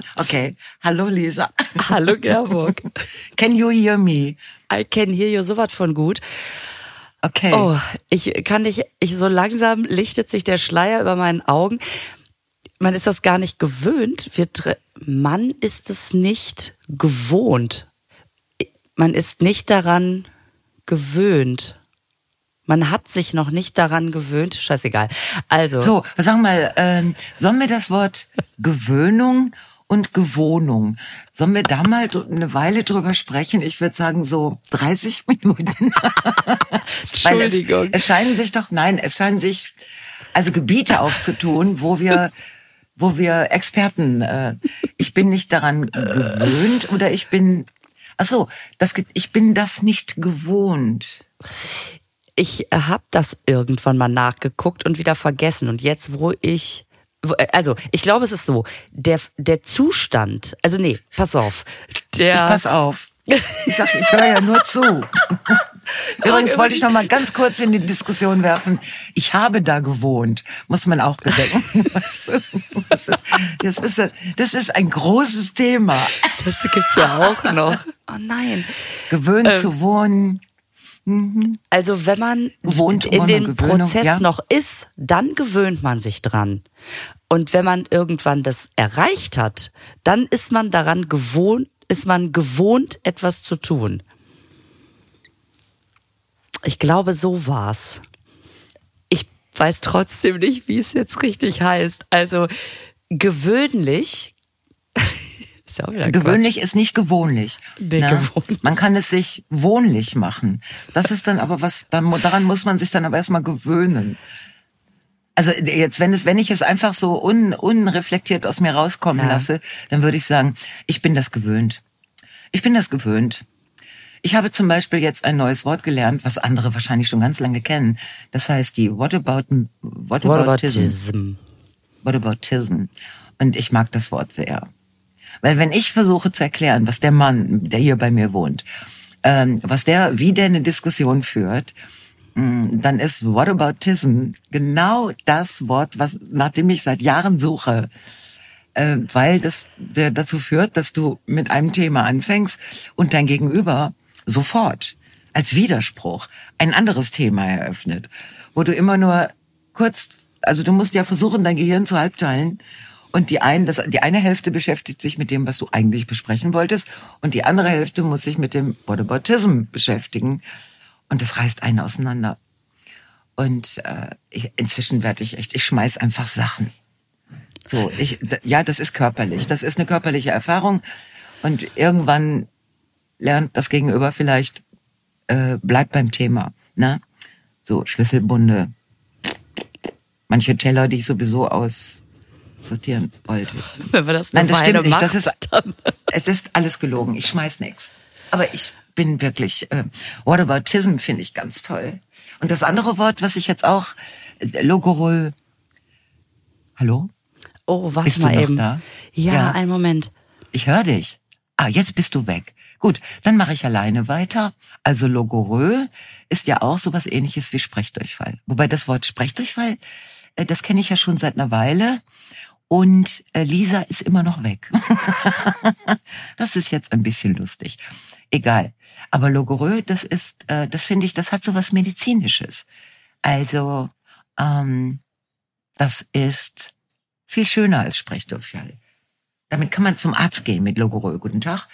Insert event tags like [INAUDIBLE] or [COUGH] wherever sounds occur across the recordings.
[LAUGHS] Okay. Hallo Lisa. [LAUGHS] Hallo Gerburg. Can you hear me? I can hear you sowas von gut. Okay. Oh, ich kann nicht, ich so langsam lichtet sich der Schleier über meinen Augen. Man ist das gar nicht gewöhnt. Wir, man ist es nicht gewohnt. Man ist nicht daran gewöhnt. Man hat sich noch nicht daran gewöhnt. Scheißegal. Also. So, sag mal, ähm, sollen wir das Wort Gewöhnung und Gewohnung. Sollen wir da mal eine Weile drüber sprechen? Ich würde sagen so 30 [LAUGHS] Minuten. Entschuldigung. Es, es, scheinen sich doch, nein, es scheinen sich also Gebiete aufzutun, wo wir wo wir Experten, äh, ich bin nicht daran gewöhnt oder ich bin, ach so, das, ich bin das nicht gewohnt. Ich habe das irgendwann mal nachgeguckt und wieder vergessen. Und jetzt, wo ich also ich glaube, es ist so, der, der Zustand, also nee, pass auf. Der, ich pass auf. Ich sag, ich höre ja nur zu. [LAUGHS] Übrigens wollte ich noch mal ganz kurz in die Diskussion werfen. Ich habe da gewohnt, muss man auch bedenken. [LAUGHS] Das ist, das ist, das ist ein großes Thema. Das gibt's ja auch noch. Oh [LAUGHS] nein. Gewöhnt ähm, zu wohnen. Mhm. Also wenn man Gewohnt in dem Prozess ja? noch ist, dann gewöhnt man sich dran. Und wenn man irgendwann das erreicht hat, dann ist man daran gewohnt, ist man gewohnt, etwas zu tun. Ich glaube, so war's. Ich weiß trotzdem nicht, wie es jetzt richtig heißt. Also gewöhnlich ist ja auch wieder Gewöhnlich Quatsch. ist nicht gewohnlich. Nee, ne? Man kann es sich wohnlich machen. Das ist dann aber was, daran muss man sich dann aber erstmal gewöhnen. Also jetzt, wenn es, wenn ich es einfach so un, unreflektiert aus mir rauskommen ja. lasse, dann würde ich sagen, ich bin das gewöhnt. Ich bin das gewöhnt. Ich habe zum Beispiel jetzt ein neues Wort gelernt, was andere wahrscheinlich schon ganz lange kennen. Das heißt die Whataboutism. Whataboutism. Whataboutism. Und ich mag das Wort sehr. Weil wenn ich versuche zu erklären, was der Mann, der hier bei mir wohnt, ähm, was der, wie der eine Diskussion führt, mm, dann ist Whataboutism genau das Wort, was nach dem ich seit Jahren suche. Äh, weil das der dazu führt, dass du mit einem Thema anfängst und dein Gegenüber sofort als Widerspruch ein anderes Thema eröffnet, wo du immer nur kurz, also du musst ja versuchen, dein Gehirn zu halbteilen und die, ein, das, die eine Hälfte beschäftigt sich mit dem, was du eigentlich besprechen wolltest. Und die andere Hälfte muss sich mit dem Whataboutism beschäftigen. Und das reißt einen auseinander. Und äh, ich, inzwischen werde ich echt, ich schmeiß einfach Sachen. So, ich, ja, das ist körperlich. Das ist eine körperliche Erfahrung. Und irgendwann lernt das Gegenüber vielleicht, äh, bleibt beim Thema. Ne? So, Schlüsselbunde. Manche Teller, die ich sowieso aus sortieren wollte ich. Wenn wir das Nein, das Weile stimmt nicht. Das ist, es ist alles gelogen. Ich schmeiß nix. Aber ich bin wirklich, äh, Whataboutism finde ich ganz toll. Und das andere Wort, was ich jetzt auch, äh, Logorol, hallo? Oh, warte bist mal du noch eben. da? Ja, ja, einen Moment. Ich höre dich. Ah, jetzt bist du weg. Gut, dann mache ich alleine weiter. Also Logorö ist ja auch sowas ähnliches wie Sprechdurchfall. Wobei das Wort Sprechdurchfall, äh, das kenne ich ja schon seit einer Weile. Und äh, Lisa ist immer noch weg. [LAUGHS] das ist jetzt ein bisschen lustig. Egal. Aber Logorö, das ist, äh, das finde ich, das hat so was Medizinisches. Also, ähm, das ist viel schöner als Sprechdurchfall. Damit kann man zum Arzt gehen mit Logorö. Guten Tag.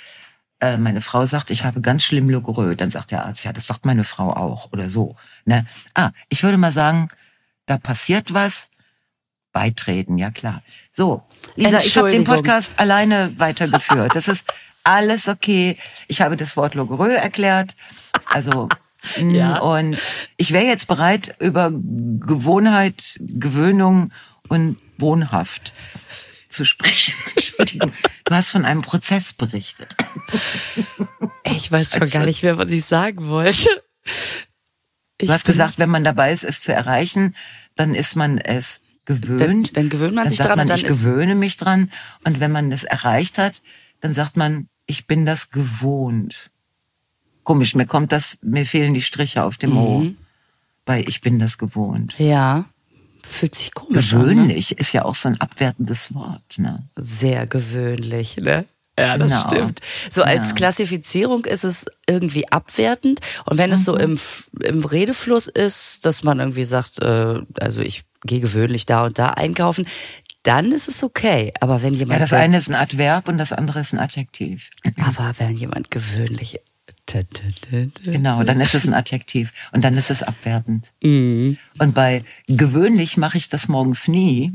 Äh, meine Frau sagt, ich habe ganz schlimm Logorö. Dann sagt der Arzt, ja, das sagt meine Frau auch oder so. Ne? Ah, ich würde mal sagen, da passiert was beitreten, ja klar. So, Lisa, ich habe den Podcast alleine weitergeführt. Das ist alles okay. Ich habe das Wort Logorö erklärt. Also mm, ja. und ich wäre jetzt bereit, über Gewohnheit, Gewöhnung und Wohnhaft zu sprechen. [LAUGHS] Entschuldigung, du hast von einem Prozess berichtet. Ich weiß schon gar nicht mehr, was ich sagen wollte. Ich du hast gesagt, wenn man dabei ist, es zu erreichen, dann ist man es gewöhnt. Dann, dann gewöhnt man dann sich. Man, ich gewöhne mich dran. Und wenn man das erreicht hat, dann sagt man, ich bin das gewohnt. Komisch, mir kommt das, mir fehlen die Striche auf dem mhm. O. Weil ich bin das gewohnt. Ja, Fühlt sich komisch Gewöhnlich an, ne? ist ja auch so ein abwertendes Wort. Ne? Sehr gewöhnlich, ne? Ja, das genau. stimmt. So als ja. Klassifizierung ist es irgendwie abwertend. Und wenn es mhm. so im, im Redefluss ist, dass man irgendwie sagt, äh, also ich gehe gewöhnlich da und da einkaufen, dann ist es okay. Aber wenn jemand. Ja, das eine ist ein Adverb und das andere ist ein Adjektiv. [CLEARS THROAT] Aber wenn jemand gewöhnlich. Genau, dann ist es ein Adjektiv und dann ist es abwertend. Mhm. Und bei gewöhnlich mache ich das morgens nie.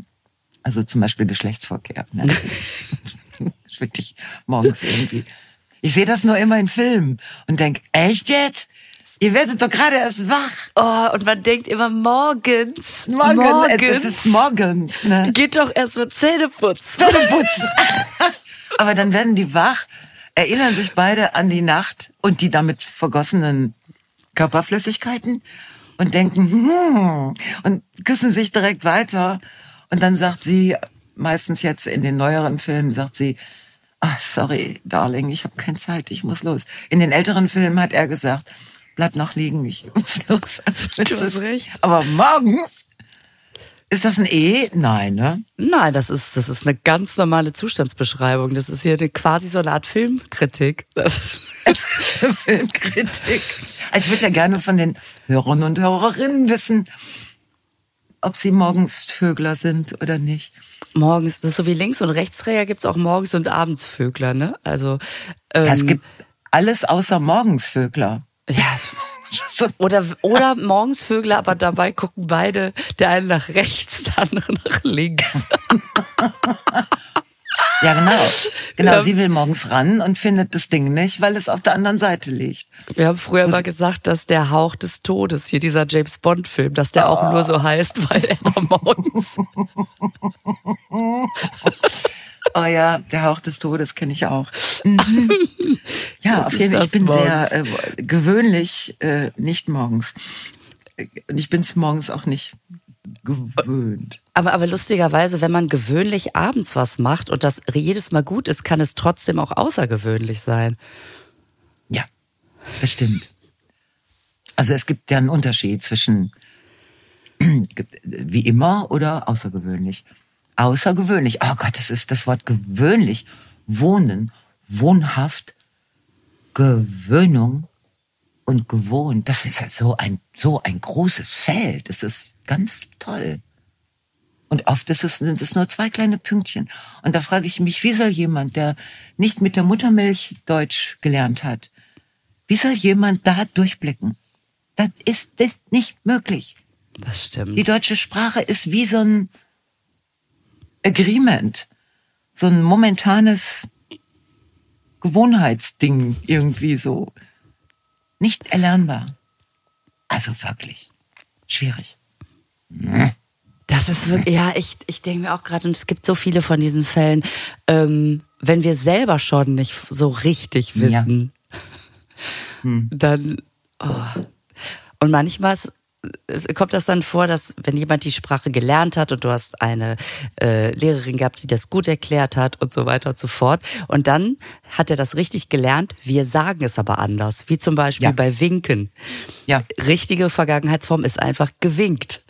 Also zum Beispiel Geschlechtsverkehr. Ne? [LAUGHS] Wirklich morgens irgendwie. Ich sehe das nur immer in Filmen und denke, echt jetzt? Ihr werdet doch gerade erst wach. Oh, und man denkt immer morgens. Morgen, morgens. Es ist morgens. Ne? Geht doch erst mal Zähne putzen. Zähne putzen. [LAUGHS] Aber dann werden die wach, erinnern sich beide an die Nacht und die damit vergossenen Körperflüssigkeiten und denken, hm, und küssen sich direkt weiter. Und dann sagt sie, meistens jetzt in den neueren Filmen, sagt sie, ah, sorry, Darling, ich habe keine Zeit, ich muss los. In den älteren Filmen hat er gesagt, bleib noch liegen, ich muss los. [LAUGHS] Also, du hast recht. Aber morgens ist das ein E? Nein, ne? Nein, das ist, das ist eine ganz normale Zustandsbeschreibung. Das ist hier eine, quasi so eine Art Filmkritik. [LAUGHS] Filmkritik. Also ich würde ja gerne von den Hörern und Hörerinnen wissen, ob sie morgens Vögler sind oder nicht. Morgens, das ist so wie Links- und Rechtsträger gibt's auch morgens und abends Vögler, ne? Also ähm, ja, es ähm, gibt alles außer Morgensvögler. Ja. Oder, oder Morgensvögler, aber dabei gucken beide, der eine nach rechts, der andere nach links. Ja, genau. Genau, sie will morgens ran und findet das Ding nicht, weil es auf der anderen Seite liegt. Wir haben früher mal gesagt, dass der Hauch des Todes, hier dieser James Bond Film, dass der oh. auch nur so heißt, weil er morgens. [LAUGHS] [LAUGHS] Oh ja, der Hauch des Todes kenne ich auch. Mhm. [LAUGHS] Ja, das auf jeden Fall. Ich bin morgens. sehr äh, gewöhnlich äh, nicht morgens. Und ich bin es morgens auch nicht gewöhnt. Aber, aber lustigerweise, wenn man gewöhnlich abends was macht und das jedes Mal gut ist, kann es trotzdem auch außergewöhnlich sein. Ja, das stimmt. Also es gibt ja einen Unterschied zwischen [CLEARS THROAT] wie immer oder außergewöhnlich außergewöhnlich. Oh Gott, das ist das Wort gewöhnlich. Wohnen, wohnhaft, Gewöhnung und gewohnt. Das ist halt so ein, so ein großes Feld. Das ist ganz toll. Und oft ist es, sind es nur zwei kleine Pünktchen. Und da frage ich mich, wie soll jemand, der nicht mit der Muttermilch Deutsch gelernt hat, wie soll jemand da durchblicken? Das ist, das ist nicht möglich. Das stimmt. Die deutsche Sprache ist wie so ein, Agreement. So ein momentanes Gewohnheitsding irgendwie so. Nicht erlernbar. Also wirklich schwierig. Das ist wirklich, ja, ich, ich denke mir auch gerade, und es gibt so viele von diesen Fällen, ähm, wenn wir selber schon nicht so richtig wissen, ja. hm. dann, oh. und manchmal ist kommt das dann vor, dass wenn jemand die Sprache gelernt hat und du hast eine äh, Lehrerin gehabt, die das gut erklärt hat und so weiter und so fort. Und dann hat er das richtig gelernt. Wir sagen es aber anders, wie zum Beispiel ja. bei Winken. Ja. Richtige Vergangenheitsform ist einfach gewinkt.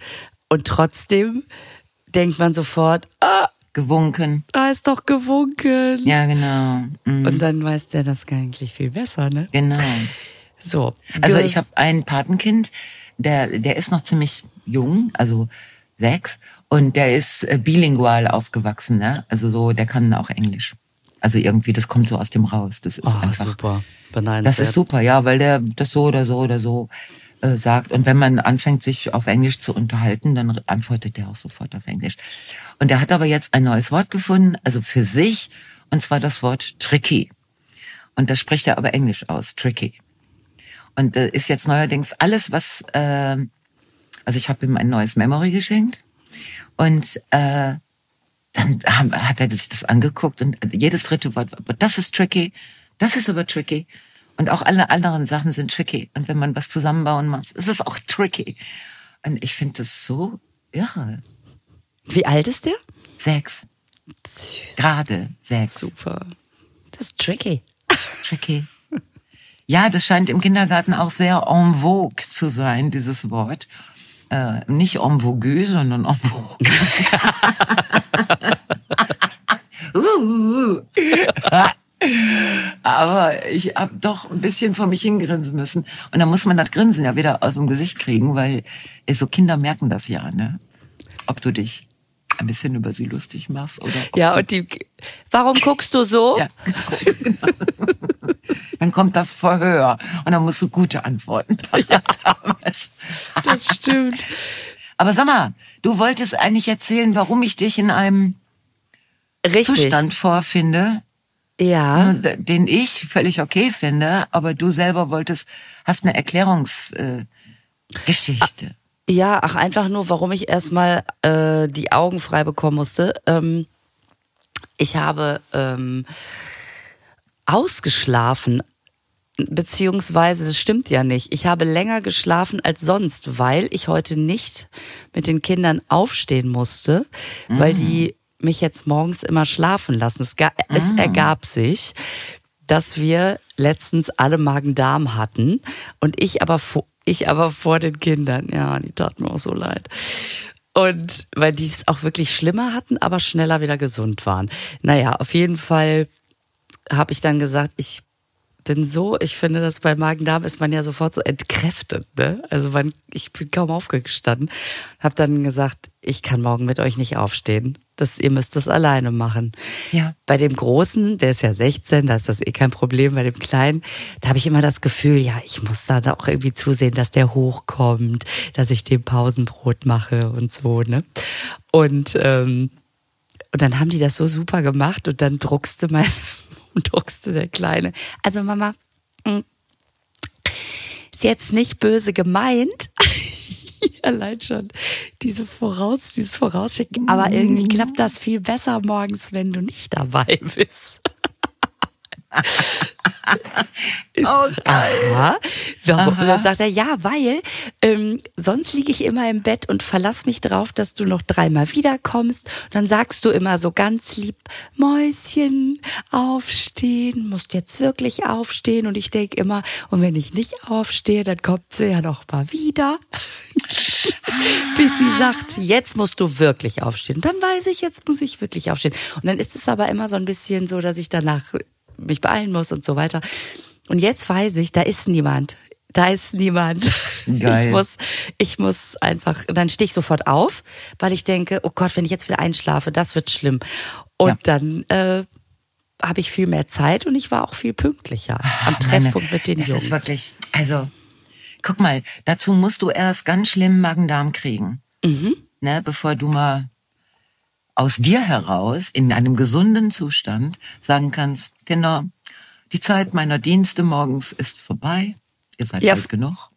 Und trotzdem denkt man sofort, ah, gewunken. Ah, ist doch gewunken. Ja, genau. Mhm. Und dann weiß der das eigentlich viel besser, ne? Genau. So. Also ich habe ein Patenkind, der, der ist noch ziemlich jung, also sechs, und der ist äh, bilingual aufgewachsen, ne? Also so, der kann auch Englisch. Also irgendwie, das kommt so aus dem raus. Das ist oh, einfach. Super. Das ist super, ja, weil der das so oder so oder so äh, sagt. Und wenn man anfängt, sich auf Englisch zu unterhalten, dann antwortet der auch sofort auf Englisch. Und der hat aber jetzt ein neues Wort gefunden, also für sich, und zwar das Wort tricky. Und das spricht er aber Englisch aus, tricky. Und äh, ist jetzt neuerdings alles, was, äh, also ich habe ihm ein neues Memory geschenkt und äh, dann hat er sich das angeguckt und jedes dritte Wort, aber das ist tricky, das ist aber tricky. Und auch alle anderen Sachen sind tricky. Und wenn man was zusammenbauen muss, ist es auch tricky. Und ich finde das so irre. Wie alt ist der? Sechs. Gerade sechs. Super. Das ist tricky. Tricky. Ja, das scheint im Kindergarten auch sehr en vogue zu sein, dieses Wort. Äh, nicht en vogue, sondern en vogue. [LAUGHS] uh, Aber ich habe doch ein bisschen vor mich hingrinsen müssen. Und dann muss man das Grinsen ja wieder aus dem Gesicht kriegen, weil so Kinder merken das ja, ne? Ob du dich ein bisschen über sie lustig machst oder. Ja, und die. Warum guckst du so? Ja, genau. [LAUGHS] dann kommt das Verhör und dann musst du gute Antworten [LAUGHS] ja, Das stimmt. Aber sag mal, du wolltest eigentlich erzählen, warum ich dich in einem Richtig. Zustand vorfinde, ja. den ich völlig okay finde, aber du selber wolltest, hast eine Erklärungsgeschichte. Äh, ja, ach einfach nur, warum ich erstmal äh, die Augen frei bekommen musste. Ähm, ich habe ähm, ausgeschlafen, beziehungsweise das stimmt ja nicht. Ich habe länger geschlafen als sonst, weil ich heute nicht mit den Kindern aufstehen musste, mhm. weil die mich jetzt morgens immer schlafen lassen. Es, es ah. ergab sich, dass wir letztens alle Magen-Darm hatten und ich aber vor, ich aber vor den Kindern. Ja, die tat mir auch so leid. Und weil die es auch wirklich schlimmer hatten, aber schneller wieder gesund waren. Naja, auf jeden Fall habe ich dann gesagt, ich bin so, ich finde, dass bei Magen-Darm ist man ja sofort so entkräftet. Ne? Also man, ich bin kaum aufgestanden, habe dann gesagt, ich kann morgen mit euch nicht aufstehen. Das, ihr müsst das alleine machen. Ja. Bei dem Großen, der ist ja 16, da ist das eh kein Problem. Bei dem Kleinen, da habe ich immer das Gefühl, ja, ich muss da auch irgendwie zusehen, dass der hochkommt, dass ich dem Pausenbrot mache und so. Ne? Und ähm, und dann haben die das so super gemacht und dann druckste mein, [LAUGHS] und druckste der Kleine. Also Mama, mm, ist jetzt nicht böse gemeint. [LAUGHS] Allein schon diese Voraus, dieses Vorausschicken. Aber irgendwie klappt das viel besser morgens, wenn du nicht dabei bist. [LAUGHS] [LAUGHS] oh, Aha. Warum? Aha. Dann sagt er, ja, weil ähm, sonst liege ich immer im Bett und verlass mich drauf, dass du noch dreimal wiederkommst. Und dann sagst du immer so ganz lieb, Mäuschen, aufstehen, musst jetzt wirklich aufstehen. Und ich denke immer, und wenn ich nicht aufstehe, dann kommt sie ja noch mal wieder. [LAUGHS] Bis sie sagt, jetzt musst du wirklich aufstehen. Und dann weiß ich, jetzt muss ich wirklich aufstehen. Und dann ist es aber immer so ein bisschen so, dass ich danach mich beeilen muss und so weiter. Und jetzt weiß ich, da ist niemand. Da ist niemand. [LAUGHS] Geil. Ich muss, ich muss einfach, dann stehe ich sofort auf, weil ich denke, oh Gott, wenn ich jetzt wieder einschlafe, das wird schlimm. Und ja. dann äh, habe ich viel mehr Zeit und ich war auch viel pünktlicher am Treffpunkt mit den das Jungs. Das ist wirklich, also guck mal, dazu musst du erst ganz schlimm Magen-Darm kriegen, mhm. ne, bevor du mal aus dir heraus in einem gesunden Zustand sagen kannst, Kinder, die Zeit meiner Dienste morgens ist vorbei. Ihr seid ja, alt genug.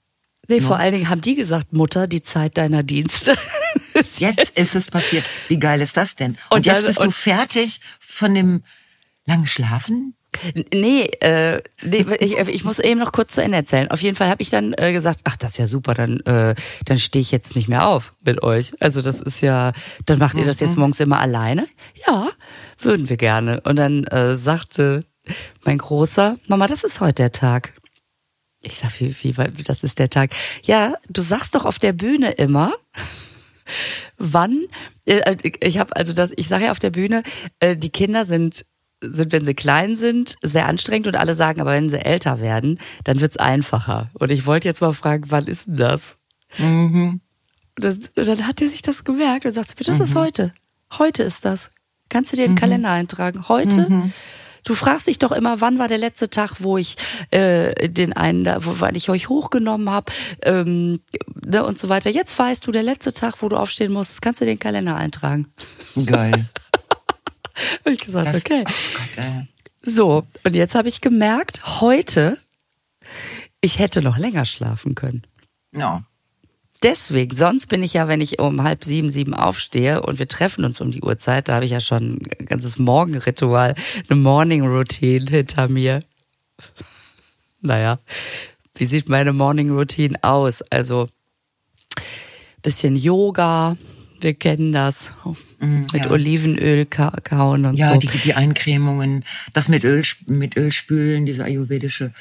Nee, vor allen Dingen haben die gesagt, Mutter, die Zeit deiner Dienste. jetzt ist es passiert. Wie geil ist das denn? Und, und jetzt bist und du fertig von dem langen Schlafen? Nee, äh, nee ich, ich muss eben noch kurz zu Ende erzählen. Auf jeden Fall habe ich dann äh, gesagt, ach, das ist ja super, dann, äh, dann stehe ich jetzt nicht mehr auf mit euch. Also das ist ja, dann macht ihr das jetzt mhm. morgens immer alleine? Ja, würden wir gerne. Und dann äh, sagte mein Großer, Mama, das ist heute der Tag. Ich sag, wie, wie, das ist der Tag. Ja, du sagst doch auf der Bühne immer, [LAUGHS] wann, äh, ich habe also das, ich sage ja auf der Bühne, äh, die Kinder sind sind, wenn sie klein sind, sehr anstrengend und alle sagen, aber wenn sie älter werden, dann wird's einfacher. Und ich wollte jetzt mal fragen, wann ist denn das? Mhm. Das, dann hat er sich das gemerkt und sagt, das mhm. ist heute. Heute ist das. Kannst du dir den mhm. Kalender eintragen? Heute? Mhm. Du fragst dich doch immer, wann war der letzte Tag, wo ich äh, den einen, da, wo wann ich euch hochgenommen habe ähm, ne, und so weiter. Jetzt weißt du, der letzte Tag, wo du aufstehen musst, kannst du den Kalender eintragen. Geil. [LAUGHS] habe ich gesagt, das, okay. Oh Gott, äh. So, und jetzt habe ich gemerkt, heute, ich hätte noch länger schlafen können. Ja. Deswegen, sonst bin ich ja, wenn ich um halb sieben, sieben aufstehe und wir treffen uns um die Uhrzeit, da habe ich ja schon ein ganzes Morgenritual, eine Morning Routine hinter mir. Naja, wie sieht meine Morning Routine aus? Also bisschen Yoga, wir kennen das. Mm, mit ja. Olivenöl kauen und ja, so. Ja, die, die Eincremungen, das mit Öl, mit Öl spülen, diese ayurvedische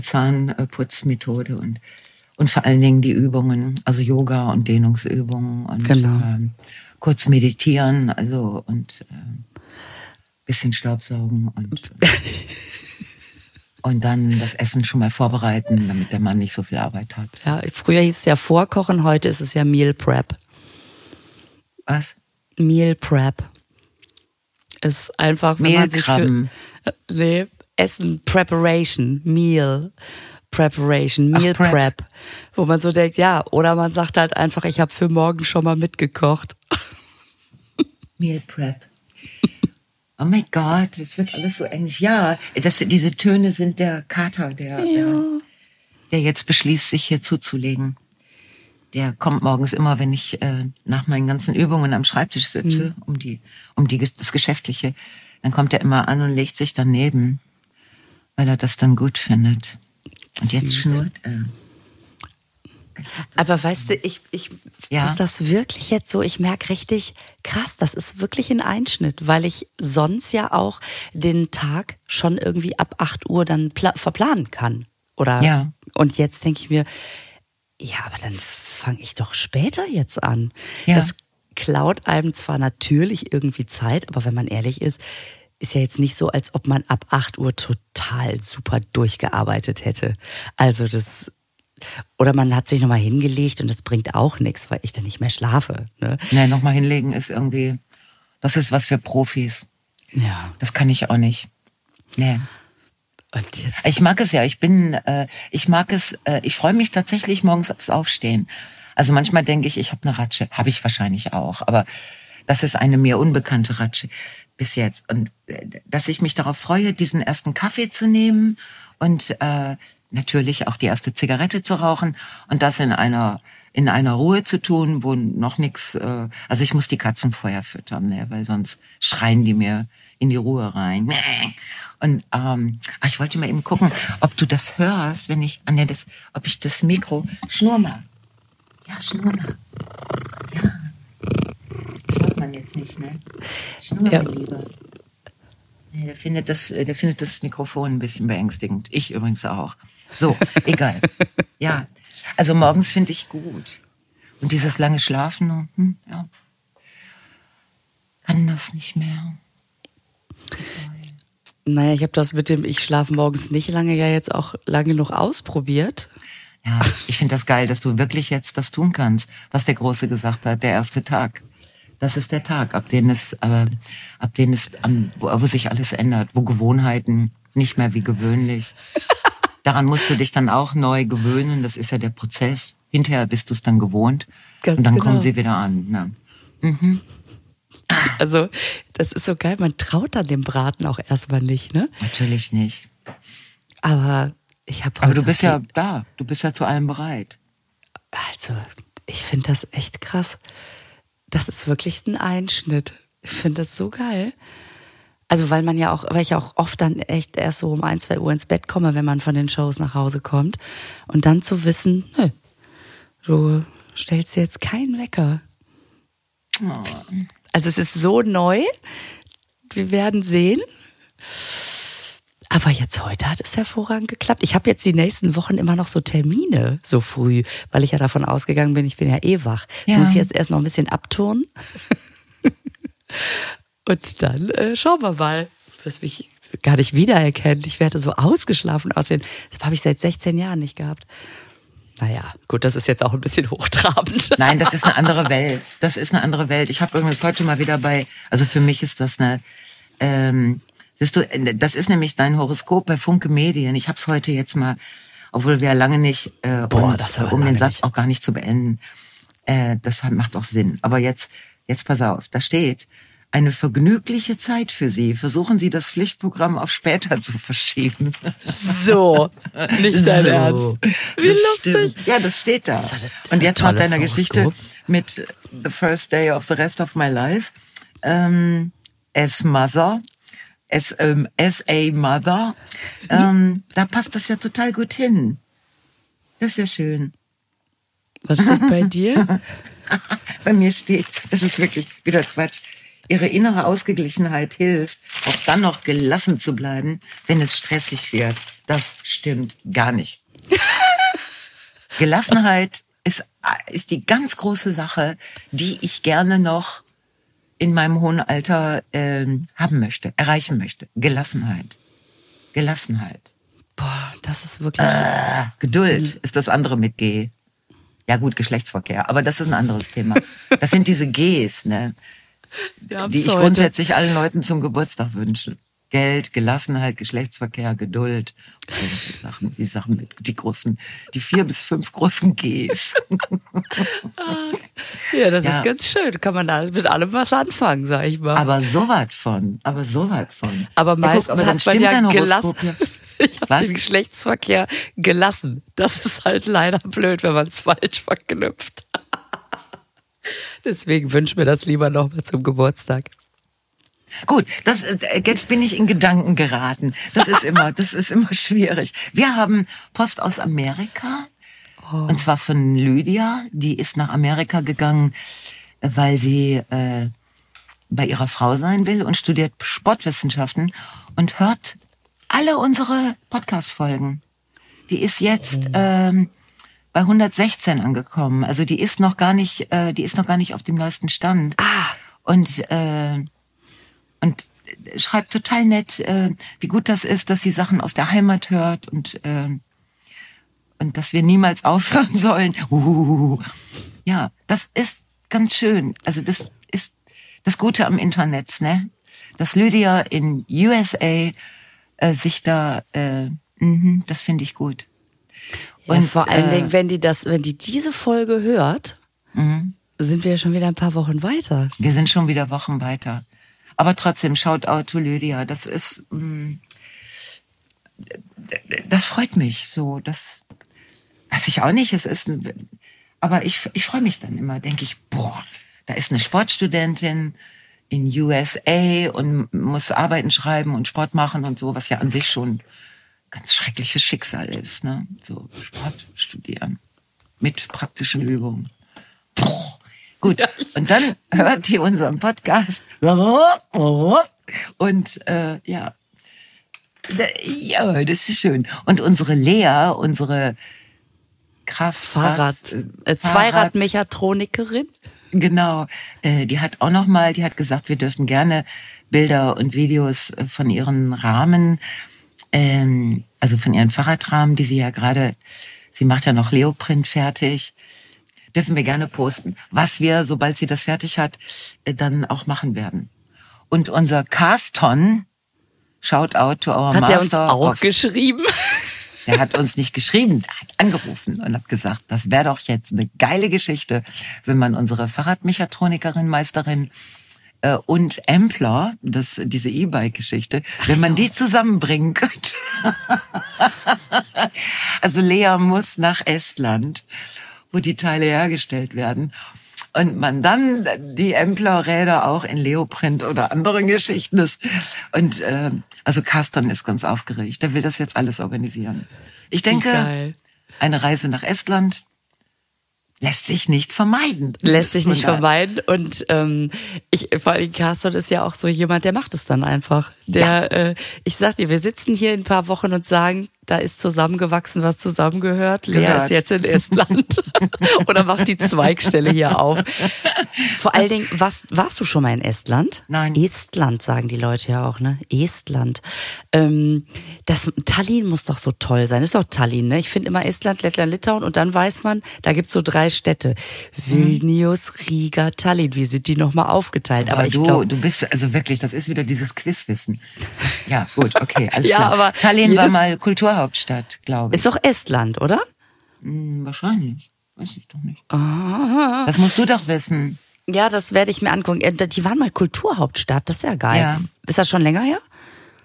Zahnputzmethode und Und vor allen Dingen die Übungen, also Yoga und Dehnungsübungen und genau. ähm, kurz meditieren, also und äh, bisschen Staubsaugen und [LAUGHS] und dann das Essen schon mal vorbereiten, damit der Mann nicht so viel Arbeit hat. Ja, früher hieß es ja Vorkochen, heute ist es ja Meal Prep. Was? Meal Prep ist einfach, wenn man sich für, nee, Essen Preparation, Meal Preparation, Meal Ach, Prep. Prep, wo man so denkt, ja, oder man sagt halt einfach, ich habe für morgen schon mal mitgekocht. [LAUGHS] Meal Prep. Oh mein Gott, es wird alles so ähnlich. Ja, das, diese Töne sind der Kater, der, ja. der jetzt beschließt, sich hier zuzulegen. Der kommt morgens immer, wenn ich äh, nach meinen ganzen Übungen am Schreibtisch sitze, mhm. um die, um die das Geschäftliche, dann kommt er immer an und legt sich daneben, weil er das dann gut findet. Und jetzt schnurrt er. Aber weißt du, ich, ich ja? ist das wirklich jetzt so, ich merke richtig, krass, das ist wirklich ein Einschnitt, weil ich sonst ja auch den Tag schon irgendwie ab 8 Uhr dann verplanen kann. Oder ja. und jetzt denke ich mir, ja, aber dann fange ich doch später jetzt an. Ja. Das klaut einem zwar natürlich irgendwie Zeit, aber wenn man ehrlich ist, ist ja jetzt nicht so, als ob man ab 8 Uhr total super durchgearbeitet hätte. Also das oder man hat sich nochmal hingelegt und das bringt auch nichts, weil ich dann nicht mehr schlafe. Ne? Nee, nochmal hinlegen ist irgendwie, das ist was für Profis. Ja. Das kann ich auch nicht. Nee. Und jetzt? Ich mag es ja. Ich bin, äh, ich mag es. Äh, ich freue mich tatsächlich morgens aufs Aufstehen. Also manchmal denke ich, ich habe eine Ratsche. Habe ich wahrscheinlich auch. Aber das ist eine mir unbekannte Ratsche bis jetzt. Und äh, dass ich mich darauf freue, diesen ersten Kaffee zu nehmen und äh, natürlich auch die erste Zigarette zu rauchen und das in einer in einer Ruhe zu tun, wo noch nichts. Äh, also ich muss die Katzen vorher füttern, ne, weil sonst schreien die mir in die Ruhe rein. Und ähm, ich wollte mal eben gucken, ob du das hörst, wenn ich an der das, ob ich das Mikro schnur mal. Ja, schnur mal. Ja. Das hört man jetzt nicht, ne? Schnur ja. mal lieber. Nee, der findet das, der findet das Mikrofon ein bisschen beängstigend. Ich übrigens auch. So, [LAUGHS] egal. ja, also morgens finde ich gut. Und dieses lange Schlafen, hm, ja, kann das nicht mehr. Naja, ich habe das mit dem Ich schlafe morgens nicht lange ja jetzt auch lange noch ausprobiert. Ja, ich finde das geil, dass du wirklich jetzt das tun kannst, was der Große gesagt hat, der erste Tag. Das ist der Tag, ab dem es, äh, ab dem es, um, wo, wo sich alles ändert, wo Gewohnheiten nicht mehr wie gewöhnlich [LAUGHS] Daran musst du dich dann auch neu gewöhnen. Das ist ja der Prozess. Hinterher bist du es dann gewohnt. Ganz und dann genau. kommen sie wieder an. Ne? Mhm. [LAUGHS] Also, das ist so geil. Man traut dann dem Braten auch erstmal nicht, ne? Natürlich nicht. Aber ich habe Aber du bist ja da. Du bist ja zu allem bereit. Also, ich finde das echt krass. Das ist wirklich ein Einschnitt. Ich finde das so geil. Also weil man ja auch, weil ich auch oft dann echt erst so um ein, zwei Uhr ins Bett komme, wenn man von den Shows nach Hause kommt. Und dann zu wissen, nö, du stellst jetzt keinen Wecker. Oh. Also es ist so neu. Wir werden sehen. Aber jetzt heute hat es hervorragend geklappt. Ich habe jetzt die nächsten Wochen immer noch so Termine so früh, weil ich ja davon ausgegangen bin, ich bin ja eh wach. Ja. Das muss ich jetzt erst noch ein bisschen abturnen. [LAUGHS] Und dann äh, schauen wir mal, was mich gar nicht wiedererkennt. Ich werde so ausgeschlafen aussehen. Das habe ich seit 16 Jahren nicht gehabt. Naja, gut, das ist jetzt auch ein bisschen hochtrabend. Nein, das ist eine andere Welt. Das ist eine andere Welt. Ich habe übrigens heute mal wieder bei, also für mich ist das eine, ähm, siehst du, das ist nämlich dein Horoskop bei Funke Medien. Ich habe es heute jetzt mal, obwohl wir lange nicht, äh, Boah, und, das um den Satz nicht. auch gar nicht zu beenden, äh, das macht doch Sinn. Aber jetzt, jetzt pass auf, da steht, eine vergnügliche Zeit für Sie. Versuchen Sie das Pflichtprogramm auf später zu verschieben. So, nicht dein so. Ernst. Wie das lustig. Stimmt. Ja, das steht da. Und jetzt nach deiner Geschichte mit The First Day of the Rest of My Life. Ähm, as Mother, as, ähm, as a Mother, ähm, da passt das ja total gut hin. Das ist ja schön. Was steht bei [LAUGHS] dir? bei mir steht, das ist wirklich wieder Quatsch. Ihre innere Ausgeglichenheit hilft, auch dann noch gelassen zu bleiben, wenn es stressig wird. Das stimmt gar nicht. [LAUGHS] Gelassenheit ist, ist die ganz große Sache, die ich gerne noch in meinem hohen Alter äh, haben möchte, erreichen möchte. Gelassenheit. Gelassenheit. Boah, das ist wirklich. Äh, Geduld ist das andere mit G. Ja gut, Geschlechtsverkehr, aber das ist ein anderes Thema. Das sind diese Gs, ne? Die ich heute. grundsätzlich allen Leuten zum Geburtstag wünsche. Geld, Gelassenheit, Geschlechtsverkehr, Geduld. Die Sachen, die Sachen, die großen, die vier bis fünf großen Gs. [LAUGHS] ja, das ja. ist ganz schön. Kann man da mit allem was anfangen, sag ich mal. Aber so was von, aber so was von. Aber meistens ja, guck, aber dann stimmt ja gelassen. [LAUGHS] Ich habe den Geschlechtsverkehr gelassen. Das ist halt leider blöd, wenn man es falsch verknüpft. Deswegen wünsche mir das lieber nochmal zum Geburtstag. Gut, das, äh, jetzt bin ich in Gedanken geraten. Das ist immer, [LAUGHS] das ist immer schwierig. Wir haben Post aus Amerika. Oh. Und zwar von Lydia. Die ist nach Amerika gegangen, weil sie äh, bei ihrer Frau sein will und studiert Sportwissenschaften und hört alle unsere Podcast-Folgen. Die ist jetzt ähm, bei 116 angekommen. Also die ist noch gar nicht, äh, die ist noch gar nicht auf dem neuesten Stand. Ah. Und äh, und schreibt total nett, äh, wie gut das ist, dass sie Sachen aus der Heimat hört und äh, und dass wir niemals [LAUGHS] aufhören sollen. Uh, ja, das ist ganz schön. Also das ist das Gute am Internet, ne? Dass Lydia in USA äh, sich da, äh, mh, das finde ich gut. Ja, und vor allen äh, Dingen, wenn die das, wenn die diese Folge hört, mhm. sind wir ja schon wieder ein paar Wochen weiter. Wir sind schon wieder Wochen weiter. Aber trotzdem, shout out to Lydia. Das ist, mh, mm, das freut mich so. Das weiß ich auch nicht. Es ist, aber ich, ich freue mich dann immer. Denke ich, boah, da ist eine Sportstudentin in USA und muss Arbeiten schreiben und Sport machen und so, was ja an sich schon ganz schreckliches Schicksal ist. Ne? So Sport studieren mit praktischen Übungen. Boah. Gut, und dann hört ihr unseren Podcast. Und äh, ja, ja, das ist schön. Und unsere Lea, unsere Kraft Fahrrad, äh, Zweiradmechatronikerin. Genau, äh, die hat auch noch mal, die hat gesagt, wir dürfen gerne Bilder und Videos äh, von ihren Rahmen, ähm, also von ihren Fahrradrahmen, die sie ja gerade, sie macht ja noch Leoprint fertig dürfen wir gerne posten, was wir, sobald sie das fertig hat, äh, dann auch machen werden. Und unser Caston, shout out to our hat Master. Hat er uns auch of, geschrieben? Der [LAUGHS] hat uns nicht geschrieben, der hat angerufen und hat gesagt, das wäre doch jetzt eine geile Geschichte, wenn man unsere Fahrradmechatronikerin, Meisterin und Ampler, das, diese E-Bike-Geschichte, wenn man die zusammenbringen könnte. [LAUGHS] also Lea muss nach Estland wo die Teile hergestellt werden. Und man dann die Empler-Räder auch in Leoprint oder anderen Geschichten ist. Und äh, also Carsten ist ganz aufgeregt. Der will das jetzt alles organisieren. Ich denke, eine Reise nach Estland lässt sich nicht vermeiden. Lässt sich nicht vermeiden. Und ähm, ich, vor allem Carsten ist ja auch so jemand, der macht es dann einfach. Der, ja. äh, ich sag dir, wir sitzen hier in ein paar Wochen und sagen, da ist zusammengewachsen, was zusammengehört. Lea Gehört. ist jetzt in Estland [LAUGHS] oder macht die Zweigstelle hier auf. Vor allen Dingen, was, warst du schon mal in Estland? Nein. Estland sagen die Leute ja auch, ne? Estland. Ähm, das Tallinn muss doch so toll sein. Ist doch Tallinn, ne? Ich finde immer Estland, Lettland, Litauen und dann weiß man, da gibt's so drei Städte. Vilnius, Riga, Tallinn. Wie sind die nochmal aufgeteilt? Aber, aber du, glaub, du bist also wirklich, das ist wieder dieses Quizwissen. Ja, gut, okay, alles ja, klar. Aber Tallinn war mal Kultur Hauptstadt, glaube ich. Ist doch Estland, oder? Hm, wahrscheinlich. Weiß ich doch nicht. Ah. Das musst du doch wissen. Ja, das werde ich mir angucken. Äh, die waren mal Kulturhauptstadt, das ist ja geil. Ja. Ist das schon länger her?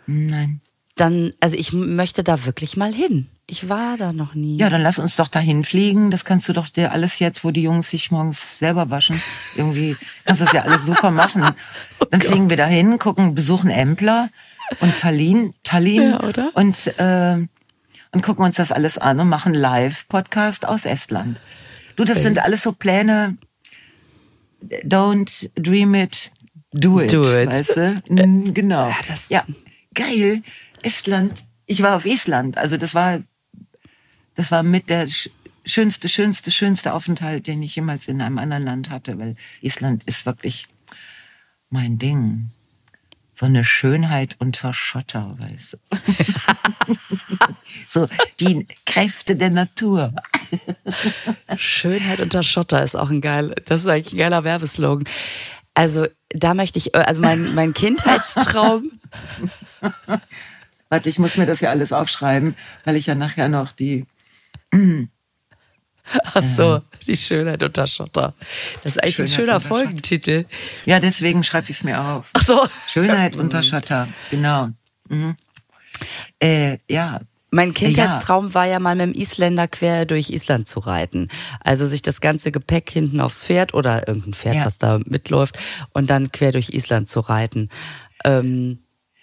Nein. Dann, also ich möchte da wirklich mal hin. Ich war da noch nie. Ja, dann lass uns doch dahin fliegen. Das kannst du doch dir alles jetzt, wo die Jungs sich morgens selber waschen. Irgendwie kannst du das ja alles super machen. [LAUGHS] Oh dann fliegen wir dahin, gucken, besuchen Empler und Tallinn, Tallinn ja, oder? und äh, und gucken uns das alles an und machen Live-Podcast aus Estland. Du, das sind alles so Pläne. Don't dream it, do it. Do it. Weißt du? Mhm, genau. Ja, das ja, geil. Estland. Ich war auf Island. Also das war, das war mit der schönste, schönste, schönste Aufenthalt, den ich jemals in einem anderen Land hatte, weil Island ist wirklich mein Ding. So eine Schönheit unter Schotter, weißt du. so die Kräfte der Natur. Schönheit unter Schotter ist auch ein geil, das ist eigentlich ein geiler Werbeslogan. Also da möchte ich, also mein, mein Kindheitstraum. Warte, ich muss mir das ja alles aufschreiben, weil ich ja nachher noch die Ach so, die Schönheit unter Schotter. Das ist eigentlich Schönheit ein schöner Folgentitel. Ja, deswegen schreibe ich es mir auf. Ach so. Schönheit unter [LAUGHS] Schotter, genau. Mhm. Äh, ja. Mein Kindheitstraum ja. war ja mal mit dem Isländer quer durch Island zu reiten. Also sich das ganze Gepäck hinten aufs Pferd oder irgendein Pferd, ja. was da mitläuft, und dann quer durch Island zu reiten. Ähm,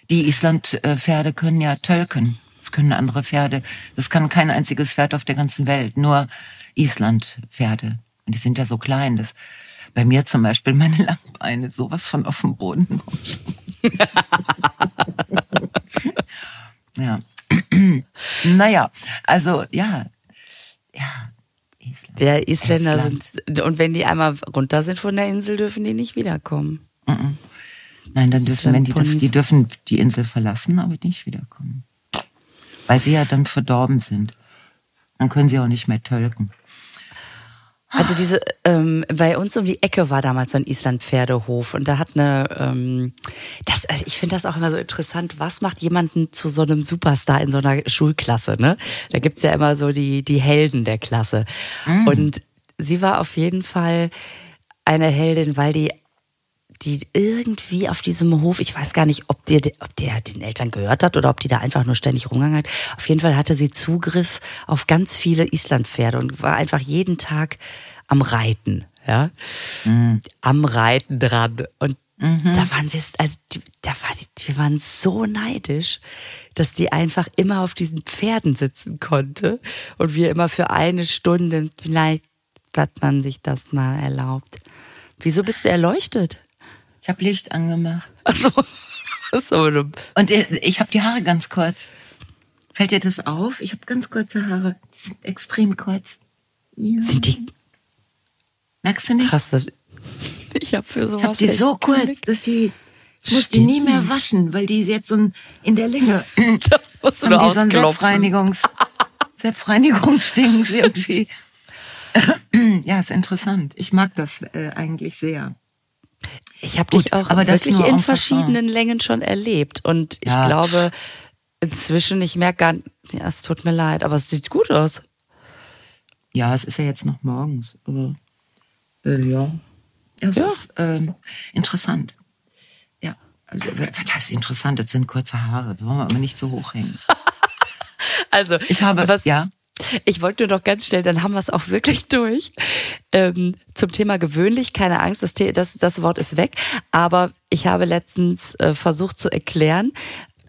die Island-Pferde können ja tölken. Das können andere Pferde. Das kann kein einziges Pferd auf der ganzen Welt. Nur Island-Pferde. Und die sind ja so klein, dass bei mir zum Beispiel meine Langbeine sowas von auf dem Boden [LAUGHS] Ja. [CLEARS THROAT] naja, also ja, ja. Island. Der Isländer Estland. sind, und wenn die einmal runter sind von der Insel, dürfen die nicht wiederkommen. Nein, dann dürfen, wenn die das, die dürfen die Insel verlassen, aber nicht wiederkommen. Weil sie ja dann verdorben sind. Dann können sie auch nicht mehr tölken. Also diese, ähm, bei uns um die Ecke war damals so ein Island-Pferdehof und da hat eine, ähm, das, also ich finde das auch immer so interessant, was macht jemanden zu so einem Superstar in so einer Schulklasse, ne? Da gibt's ja immer so die, die Helden der Klasse. Mm. Und sie war auf jeden Fall eine Heldin, weil die die irgendwie auf diesem Hof, ich weiß gar nicht, ob der, ob der den Eltern gehört hat oder ob die da einfach nur ständig rumgegangen hat. Auf jeden Fall hatte sie Zugriff auf ganz viele Islandpferde und war einfach jeden Tag am Reiten, ja, mhm. am Reiten dran. Und mhm. da waren wir, also da war wir waren so neidisch, dass die einfach immer auf diesen Pferden sitzen konnte und wir immer für eine Stunde vielleicht hat man sich das mal erlaubt. Wieso bist du erleuchtet? Ich habe Licht angemacht. Ach so. [LAUGHS] so Und ich habe die Haare ganz kurz. Fällt dir das auf? Ich habe ganz kurze Haare. Die sind extrem kurz. Ja. Sind die? Merkst du nicht? Krass, das, ich habe für sowas. Ich habe die so kurz, dass die ich muss die nie mehr waschen, weil die jetzt so in der Länge [LAUGHS] da musst du haben die so ein Selbstreinigungs [LAUGHS] Selbstreinigungsdings irgendwie. [CLEARS THROAT] ja, ist interessant. Ich mag das äh, eigentlich sehr. Ich habe dich auch aber wirklich in verschiedenen Längen schon erlebt und ich ja. glaube inzwischen, ich merke gar nicht, ja, es tut mir leid, aber es sieht gut aus. Ja, es ist ja jetzt noch morgens, aber äh, ja. ja, es ja. ist äh, interessant. Ja, also, was heißt interessant? Das sind kurze Haare, da wollen wir aber nicht so hoch hängen. [LAUGHS] also, ich habe, was, ja. Ich wollte nur noch ganz schnell, dann haben wir es auch wirklich durch. Ähm, zum Thema gewöhnlich, keine Angst, das, das, das Wort ist weg. Aber ich habe letztens äh, versucht zu erklären,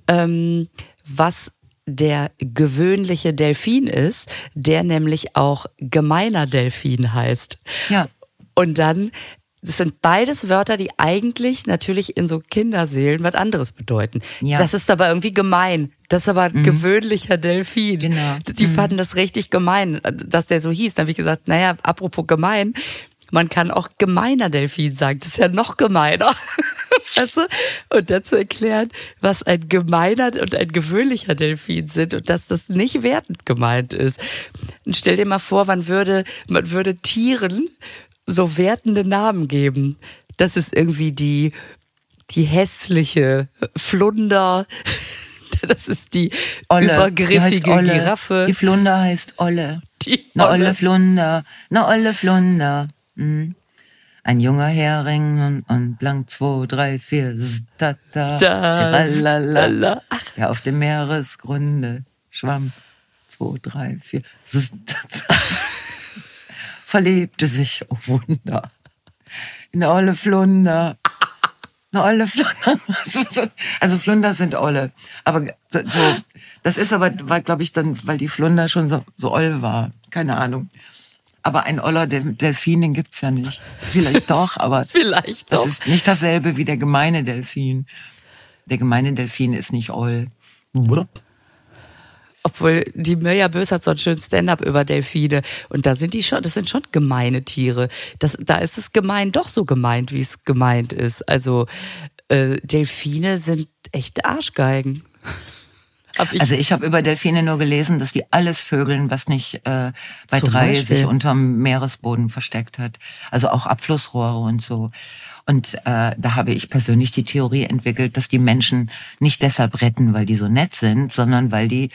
ähm, was der gewöhnliche Delfin ist, der nämlich auch gemeiner Delfin heißt. Ja. Und dann das sind beides Wörter, die eigentlich natürlich in so Kinderseelen was anderes bedeuten. Ja. Das ist aber irgendwie gemein. Das ist aber ein mhm. gewöhnlicher Delfin. Genau. Die mhm. fanden das richtig gemein, dass der so hieß. Dann habe ich gesagt, naja, apropos gemein, man kann auch gemeiner Delfin sagen. Das ist ja noch gemeiner. [LAUGHS] weißt du? Und dazu erklären, was ein gemeiner und ein gewöhnlicher Delfin sind und dass das nicht wertend gemeint ist. Und stell dir mal vor, man würde, man würde Tieren so wertende Namen geben. Das ist irgendwie die, die hässliche Flunder. [LAUGHS] Das ist die Olle. übergriffige die Olle. Giraffe. Die Flunder heißt Olle. Die Olle. Eine Olle Flunder. Eine Olle Flunder. Mhm. Ein junger Hering und, und blank 2, 3, 4, da, da, da, der auf dem Meeresgründe schwamm. 2, 3, 4, verlebte sich, oh Wunder, in Olle Flunder. Eine Olle Flunder. [LAUGHS] Also Flunder sind Olle. Aber so, das ist aber, weil, glaube ich, dann, weil die Flunder schon so, so oll war. Keine Ahnung. Aber ein Oller gibt es ja nicht. Vielleicht doch, aber [LAUGHS] Vielleicht das doch. ist nicht dasselbe wie der gemeine Delfin. Der gemeine Delfin ist nicht oll. Wupp. Obwohl die Mirja Bös hat so einen schönen Stand-up über Delfine und da sind die schon, das sind schon gemeine Tiere. Das, da ist es gemein doch so gemeint, wie es gemeint ist. Also äh, Delfine sind echte Arschgeigen. [LAUGHS] Ich also ich habe über Delfine nur gelesen, dass die alles vögeln, was nicht äh, bei drei Beispiel. sich unterm Meeresboden versteckt hat. Also auch Abflussrohre und so. Und äh, da habe ich persönlich die Theorie entwickelt, dass die Menschen nicht deshalb retten, weil die so nett sind, sondern weil die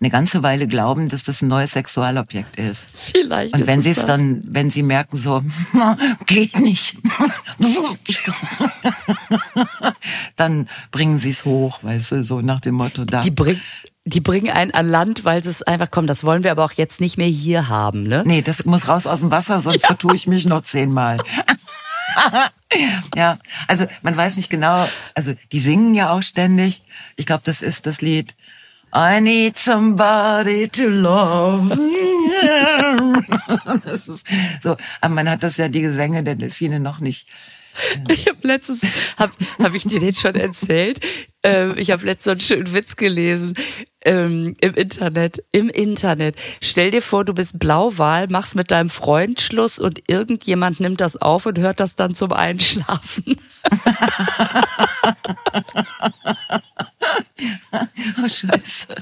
eine ganze Weile glauben, dass das ein neues Sexualobjekt ist. Vielleicht. Und wenn sie es dann, wenn sie merken so, [LAUGHS] geht nicht, [LAUGHS] dann bringen sie es hoch, weißt du, so nach dem Motto da. Die bringen die bringen einen an Land, weil es einfach kommt. Das wollen wir aber auch jetzt nicht mehr hier haben, ne? Nee, das muss raus aus dem Wasser, sonst [LAUGHS] ja. vertue ich mich noch zehnmal. ja, also man weiß nicht genau, also die singen ja auch ständig. Ich glaube, das ist das Lied I need somebody to love. [LAUGHS] das ist so, aber man hat das ja die Gesänge der Delfine noch nicht ich habe letztens, habe hab ich dir den schon erzählt? Ähm, ich habe letztens einen schönen Witz gelesen ähm, im Internet. Im Internet. Stell dir vor, du bist Blauwal, machst mit deinem Freund Schluss und irgendjemand nimmt das auf und hört das dann zum Einschlafen. [LAUGHS] [LAUGHS] oh Scheiße.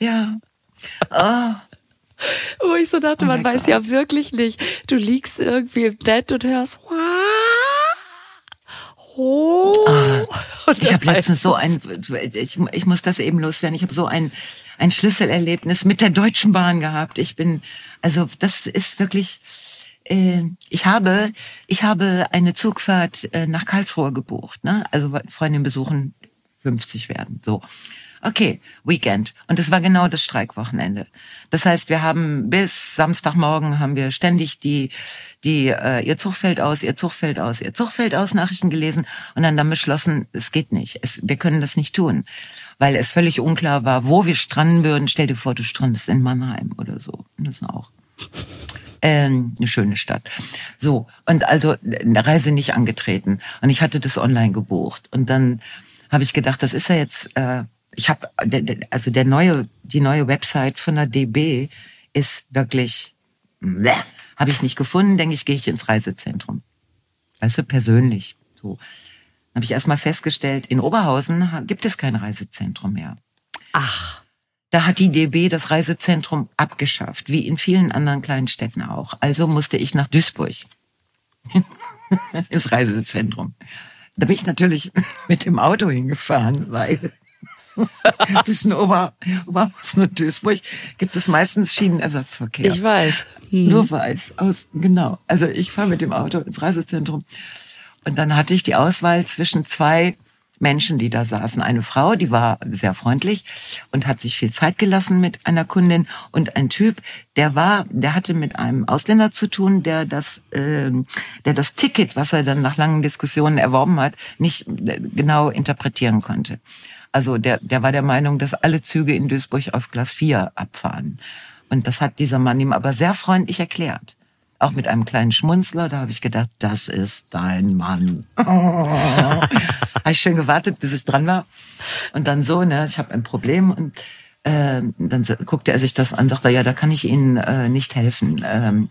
Ja. Oh. Wo ich so dachte, oh man weiß Gott. ja wirklich nicht. Du liegst irgendwie im Bett und hörst, Oh. Ah, ich habe letztens so ein, ich, ich muss das eben loswerden, ich habe so ein, ein Schlüsselerlebnis mit der Deutschen Bahn gehabt. Ich bin, also das ist wirklich, äh, ich habe, ich habe eine Zugfahrt äh, nach Karlsruhe gebucht, ne? Also Freundin besuchen 50 werden, so. Okay, Weekend. Und es war genau das Streikwochenende. Das heißt, wir haben bis Samstagmorgen haben wir ständig die, die äh, ihr Zug fällt aus, ihr Zug fällt aus, ihr Zug fällt aus Nachrichten gelesen und dann dann beschlossen, es geht nicht. Es, wir können das nicht tun. Weil es völlig unklar war, wo wir stranden würden. Stell dir vor, du strandest in Mannheim oder so. Das ist auch ähm, eine schöne Stadt. So, und also eine Reise nicht angetreten. Und ich hatte das online gebucht. Und dann habe ich gedacht, das ist ja jetzt äh, ich habe also der neue die neue Website von der DB ist wirklich habe ich nicht gefunden, denke ich, gehe ich ins Reisezentrum. Weißt du, persönlich so. Habe ich erstmal festgestellt, in Oberhausen gibt es kein Reisezentrum mehr. Ach. Da hat die DB das Reisezentrum abgeschafft, wie in vielen anderen kleinen Städten auch. Also musste ich nach Duisburg [LAUGHS] ins Reisezentrum. Da bin ich natürlich [LAUGHS] mit dem Auto hingefahren, weil [LAUGHS] Zwischen Ober, Oberhausen und Duisburg gibt es meistens Schienenersatzverkehr. Ich weiß. Hm. Du weißt. Aus, genau. Also ich fahre mit dem Auto ins Reisezentrum. Und dann hatte ich die Auswahl zwischen zwei Menschen, die da saßen. Eine Frau, die war sehr freundlich und hat sich viel Zeit gelassen mit einer Kundin und ein Typ, der war, der hatte mit einem Ausländer zu tun, der das, äh, der das Ticket, was er dann nach langen Diskussionen erworben hat, nicht äh, genau interpretieren konnte. Also der, der war der Meinung, dass alle Züge in Duisburg auf Glas 4 abfahren. Und das hat dieser Mann ihm aber sehr freundlich erklärt. Auch mit einem kleinen Schmunzler, da habe ich gedacht, das ist dein Mann. Oh. habe ich schön gewartet, bis ich dran war. Und dann so, ne, ich habe ein Problem und äh, dann guckte er sich das an, sagte, ja, da kann ich Ihnen äh, nicht helfen. Ähm,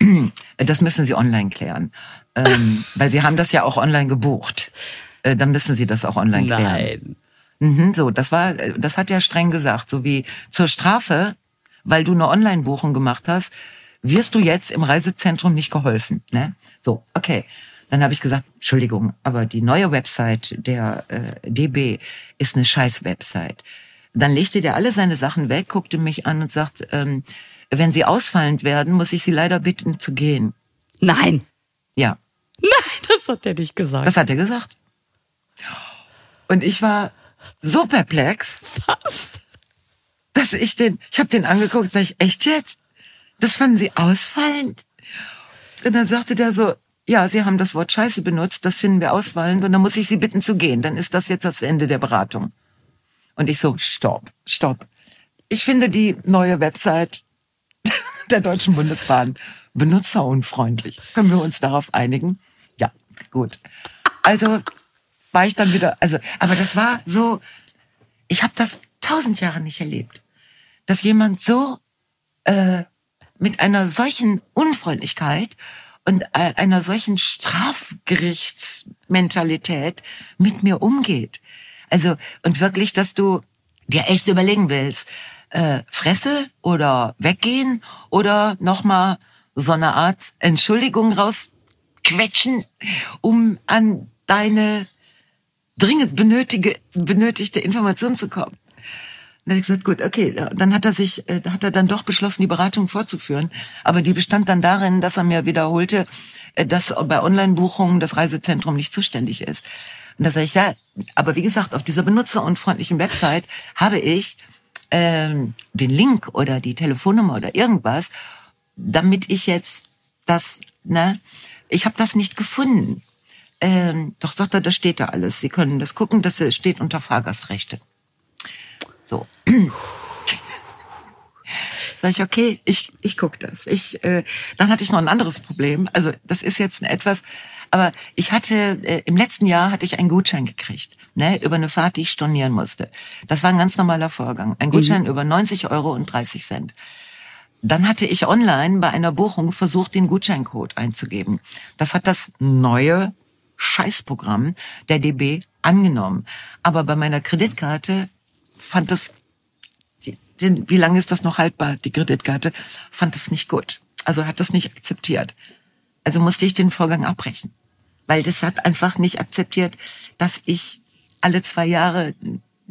[CLEARS THROAT] das müssen Sie online klären. Ähm, [LAUGHS] weil Sie haben das ja auch online gebucht. Äh, dann müssen Sie das auch online klären. Nein. Mhm, so, das war, das hat er streng gesagt, so wie zur Strafe, weil du eine Online-Buchung gemacht hast, wirst du jetzt im Reisezentrum nicht geholfen. Ne? So, okay. Dann habe ich gesagt, Entschuldigung, aber die neue Website der äh, DB ist eine scheiß Website. Dann legte der alle seine Sachen weg, guckte mich an und sagt, ähm, wenn Sie ausfallend werden, muss ich Sie leider bitten zu gehen. Nein. Ja. Nein, das hat er nicht gesagt. Das hat er gesagt. Und ich war so perplex. Was? Dass ich den, ich habe den angeguckt, sag ich, echt jetzt? Das fanden Sie ausfallend? Und dann sagte der so, ja, Sie haben das Wort Scheiße benutzt, das finden wir ausfallend und dann muss ich Sie bitten zu gehen. Dann ist das jetzt das Ende der Beratung. Und ich so, stopp, stopp. Ich finde die neue Website [LAUGHS] der Deutschen Bundesbahn benutzerunfreundlich. Können wir uns darauf einigen? Ja, gut. Also war ich dann wieder, also, aber das war so, ich habe das tausend Jahre nicht erlebt. dass jemand so äh, mit einer solchen Unfreundlichkeit und äh, einer solchen Strafgerichtsmentalität mit mir umgeht. Also und wirklich, dass du dir echt überlegen willst, äh, Fresse oder weggehen oder nochmal so eine Art Entschuldigung rausquetschen, um an deine dringend benötige, benötigte Information zu kommen. Dann habe ich gesagt, gut, okay. Dann hat er sich, äh, hat er dann doch beschlossen, die Beratung fortzuführen. Aber die bestand dann darin, dass er mir wiederholte, äh, dass bei Online-Buchungen das Reisezentrum nicht zuständig ist. Und da sage ich, ja, aber wie gesagt, auf dieser benutzerunfreundlichen Website habe ich ähm, den Link oder die Telefonnummer oder irgendwas, damit ich jetzt das, ne, ich habe das nicht gefunden. Ähm, doch, doch, da steht da alles. Sie können das gucken, das steht unter Fahrgastrechte. So. [CLEARS THROAT] Sag ich, okay, ich, ich guck das. Ich, äh, dann hatte ich noch ein anderes Problem. Also das ist jetzt etwas, aber ich hatte, äh, im letzten Jahr hatte ich einen Gutschein gekriegt, ne, über eine Fahrt, die ich stornieren musste. Das war ein ganz normaler Vorgang. Ein Gutschein mhm. über 90 Euro und 30 Cent. Dann hatte ich online bei einer Buchung versucht, den Gutscheincode einzugeben. Das hat das neue Scheißprogramm der DB angenommen. Aber bei meiner Kreditkarte fand das, die, die, wie lange ist das noch haltbar, die Kreditkarte, fand es nicht gut. Also hat das nicht akzeptiert. Also musste ich den Vorgang abbrechen. Weil das hat einfach nicht akzeptiert, dass ich alle zwei Jahre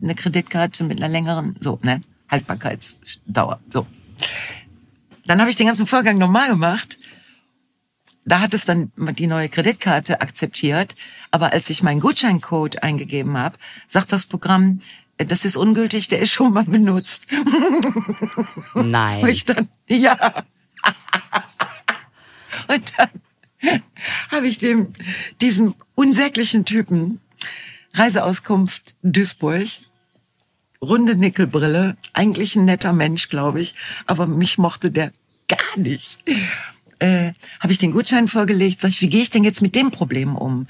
eine Kreditkarte mit einer längeren, so, ne, Haltbarkeitsdauer, so. Dann habe ich den ganzen Vorgang nochmal gemacht. Da hat es dann die neue Kreditkarte akzeptiert. Aber als ich meinen Gutscheincode eingegeben habe, sagt das Programm, das ist ungültig, der ist schon mal benutzt. Nein. [LAUGHS] Und ich dann, ja. Und dann habe ich dem, diesem unsäglichen Typen Reiseauskunft Duisburg, runde Nickelbrille, eigentlich ein netter Mensch, glaube ich, aber mich mochte der gar nicht. Äh, habe ich den Gutschein vorgelegt, sag ich, wie gehe ich denn jetzt mit dem Problem um?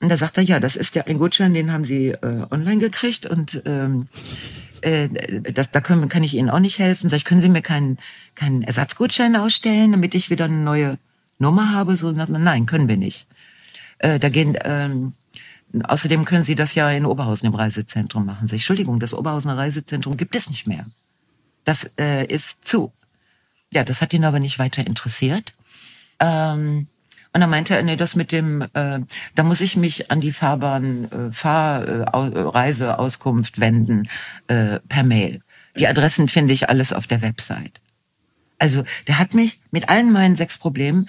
Und da sagt er, ja, das ist ja ein Gutschein, den haben Sie äh, online gekriegt und ähm, äh, das, da können, kann ich Ihnen auch nicht helfen. Sag ich, können Sie mir keinen, keinen Ersatzgutschein ausstellen, damit ich wieder eine neue Nummer habe? So, nein, können wir nicht. Äh, da gehen, ähm, außerdem können Sie das ja in Oberhausen im Reisezentrum machen. Sag ich, Entschuldigung, das Oberhausener Reisezentrum gibt es nicht mehr. Das äh, ist zu. Ja, das hat ihn aber nicht weiter interessiert. Ähm, und dann meinte er, nee, das mit dem, äh, da muss ich mich an die Fahrbahn, äh, Fahrreiseauskunft äh, wenden äh, per Mail. Die Adressen finde ich alles auf der Website. Also der hat mich mit allen meinen sechs Problemen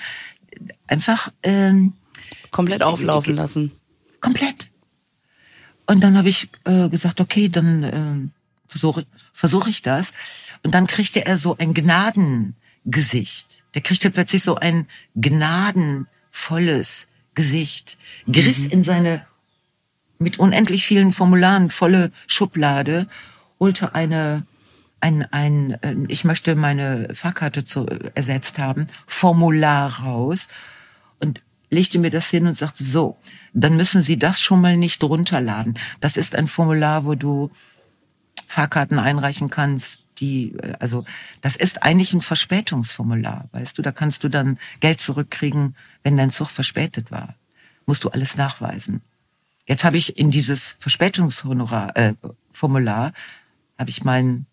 einfach ähm, komplett auflaufen lassen. Komplett. Und dann habe ich äh, gesagt, okay, dann äh, versuche versuch ich das. Und dann kriegte er so ein Gnadengesicht der kriegte plötzlich so ein gnadenvolles Gesicht, griff mhm. in seine mit unendlich vielen Formularen volle Schublade, holte eine ein, ein, äh, ich möchte meine Fahrkarte zu, ersetzt haben, Formular raus und legte mir das hin und sagte, so, dann müssen Sie das schon mal nicht runterladen. Das ist ein Formular, wo du Fahrkarten einreichen kannst, die, äh, also das ist eigentlich ein Verspätungsformular, weißt du, da kannst du dann Geld zurückkriegen, wenn dein Zug verspätet war. Musst du alles nachweisen. Jetzt habe ich in dieses Verspätungshonorar äh, Formular habe ich mein,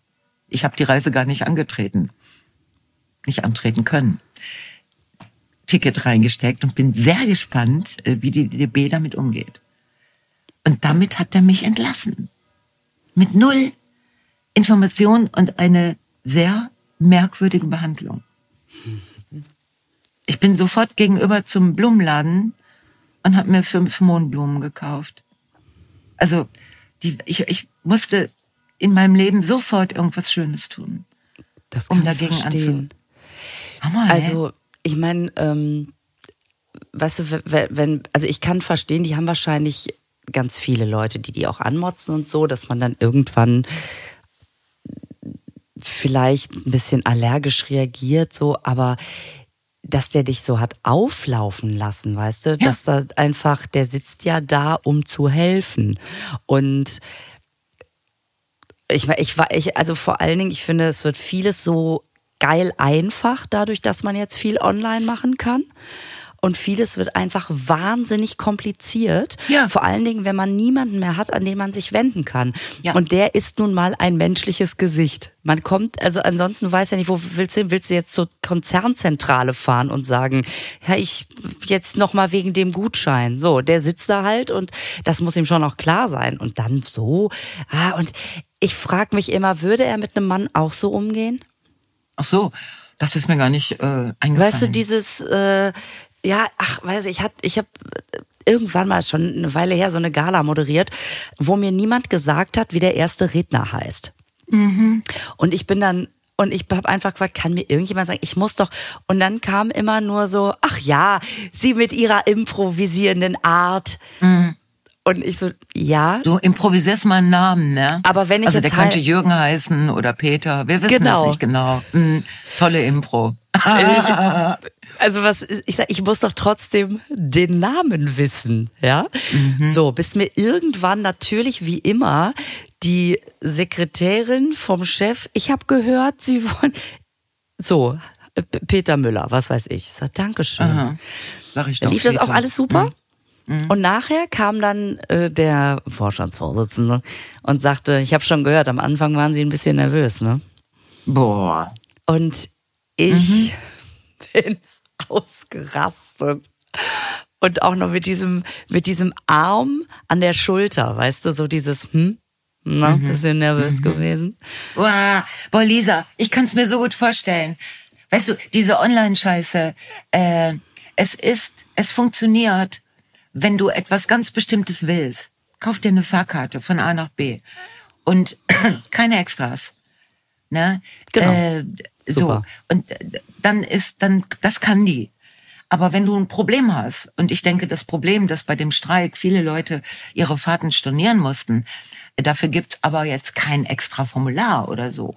ich habe die Reise gar nicht angetreten, nicht antreten können. Ticket reingesteckt und bin sehr gespannt, äh, wie die DB damit umgeht. Und damit hat er mich entlassen. Mit null Information und eine sehr merkwürdige Behandlung. Ich bin sofort gegenüber zum Blumenladen und habe mir fünf Mohnblumen gekauft. Also die, ich, ich musste in meinem Leben sofort irgendwas Schönes tun, um dagegen anzu. Hammer, ne? Also ich meine, ähm, weißt du, wenn, also ich kann verstehen, die haben wahrscheinlich ganz viele Leute, die die auch anmotzen und so, dass man dann irgendwann vielleicht ein bisschen allergisch reagiert, so, aber dass der dich so hat auflaufen lassen, weißt du, ja. dass da einfach, der sitzt ja da, um zu helfen. Und ich, ich war, ich, also vor allen Dingen, ich finde, es wird vieles so geil einfach dadurch, dass man jetzt viel online machen kann und vieles wird einfach wahnsinnig kompliziert. Ja. Vor allen Dingen, wenn man niemanden mehr hat, an den man sich wenden kann. Ja. Und der ist nun mal ein menschliches Gesicht. Man kommt, also ansonsten weiß ja nicht, wo willst du, willst du jetzt zur Konzernzentrale fahren und sagen, ja, ich jetzt noch mal wegen dem Gutschein. So, der sitzt da halt und das muss ihm schon auch klar sein. Und dann so, ah, und ich frage mich immer, würde er mit einem Mann auch so umgehen? Ach so, das ist mir gar nicht äh, eingefallen. Weißt du, dieses, äh, ja, ach, weiß ich, ich hab, ich habe irgendwann mal schon eine Weile her so eine Gala moderiert, wo mir niemand gesagt hat, wie der erste Redner heißt. Mhm. Und ich bin dann und ich habe einfach gefragt, kann mir irgendjemand sagen, ich muss doch. Und dann kam immer nur so, ach ja, sie mit ihrer improvisierenden Art. Mhm. Und ich so, ja. Du improvisierst mal einen Namen, ne? Aber wenn ich Also der könnte Jürgen heißen oder Peter. Wir wissen genau. es nicht genau. Mhm. Tolle Impro. [LAUGHS] also was ich sag, ich muss doch trotzdem den Namen wissen, ja? Mhm. So, bis mir irgendwann natürlich wie immer die Sekretärin vom Chef, ich habe gehört, sie wollen so Peter Müller, was weiß ich. Ich sag Dankeschön. Aha. Sag ich doch. Lief Peter. das auch alles super? Mhm. Mhm. Und nachher kam dann äh, der Vorstandsvorsitzende und sagte, ich habe schon gehört, am Anfang waren Sie ein bisschen nervös, ne? Boah. Und ich mhm. [LAUGHS] bin ausgerastet. Und auch noch mit diesem, mit diesem Arm an der Schulter, weißt du, so dieses, hm, na, mhm. bisschen nervös mhm. gewesen. Boah, boah, Lisa, ich kann's mir so gut vorstellen. Weißt du, diese Online-Scheiße, äh, es ist, es funktioniert wenn du etwas ganz Bestimmtes willst, kauf dir eine Fahrkarte von A nach B und [CLEARS THROAT] keine Extras. Ne? Genau. Äh, so. Und dann ist, dann, das kann die. Aber wenn du ein Problem hast, und ich denke, das Problem, dass bei dem Streik viele Leute ihre Fahrten stornieren mussten, dafür gibt's aber jetzt kein extra Formular oder so.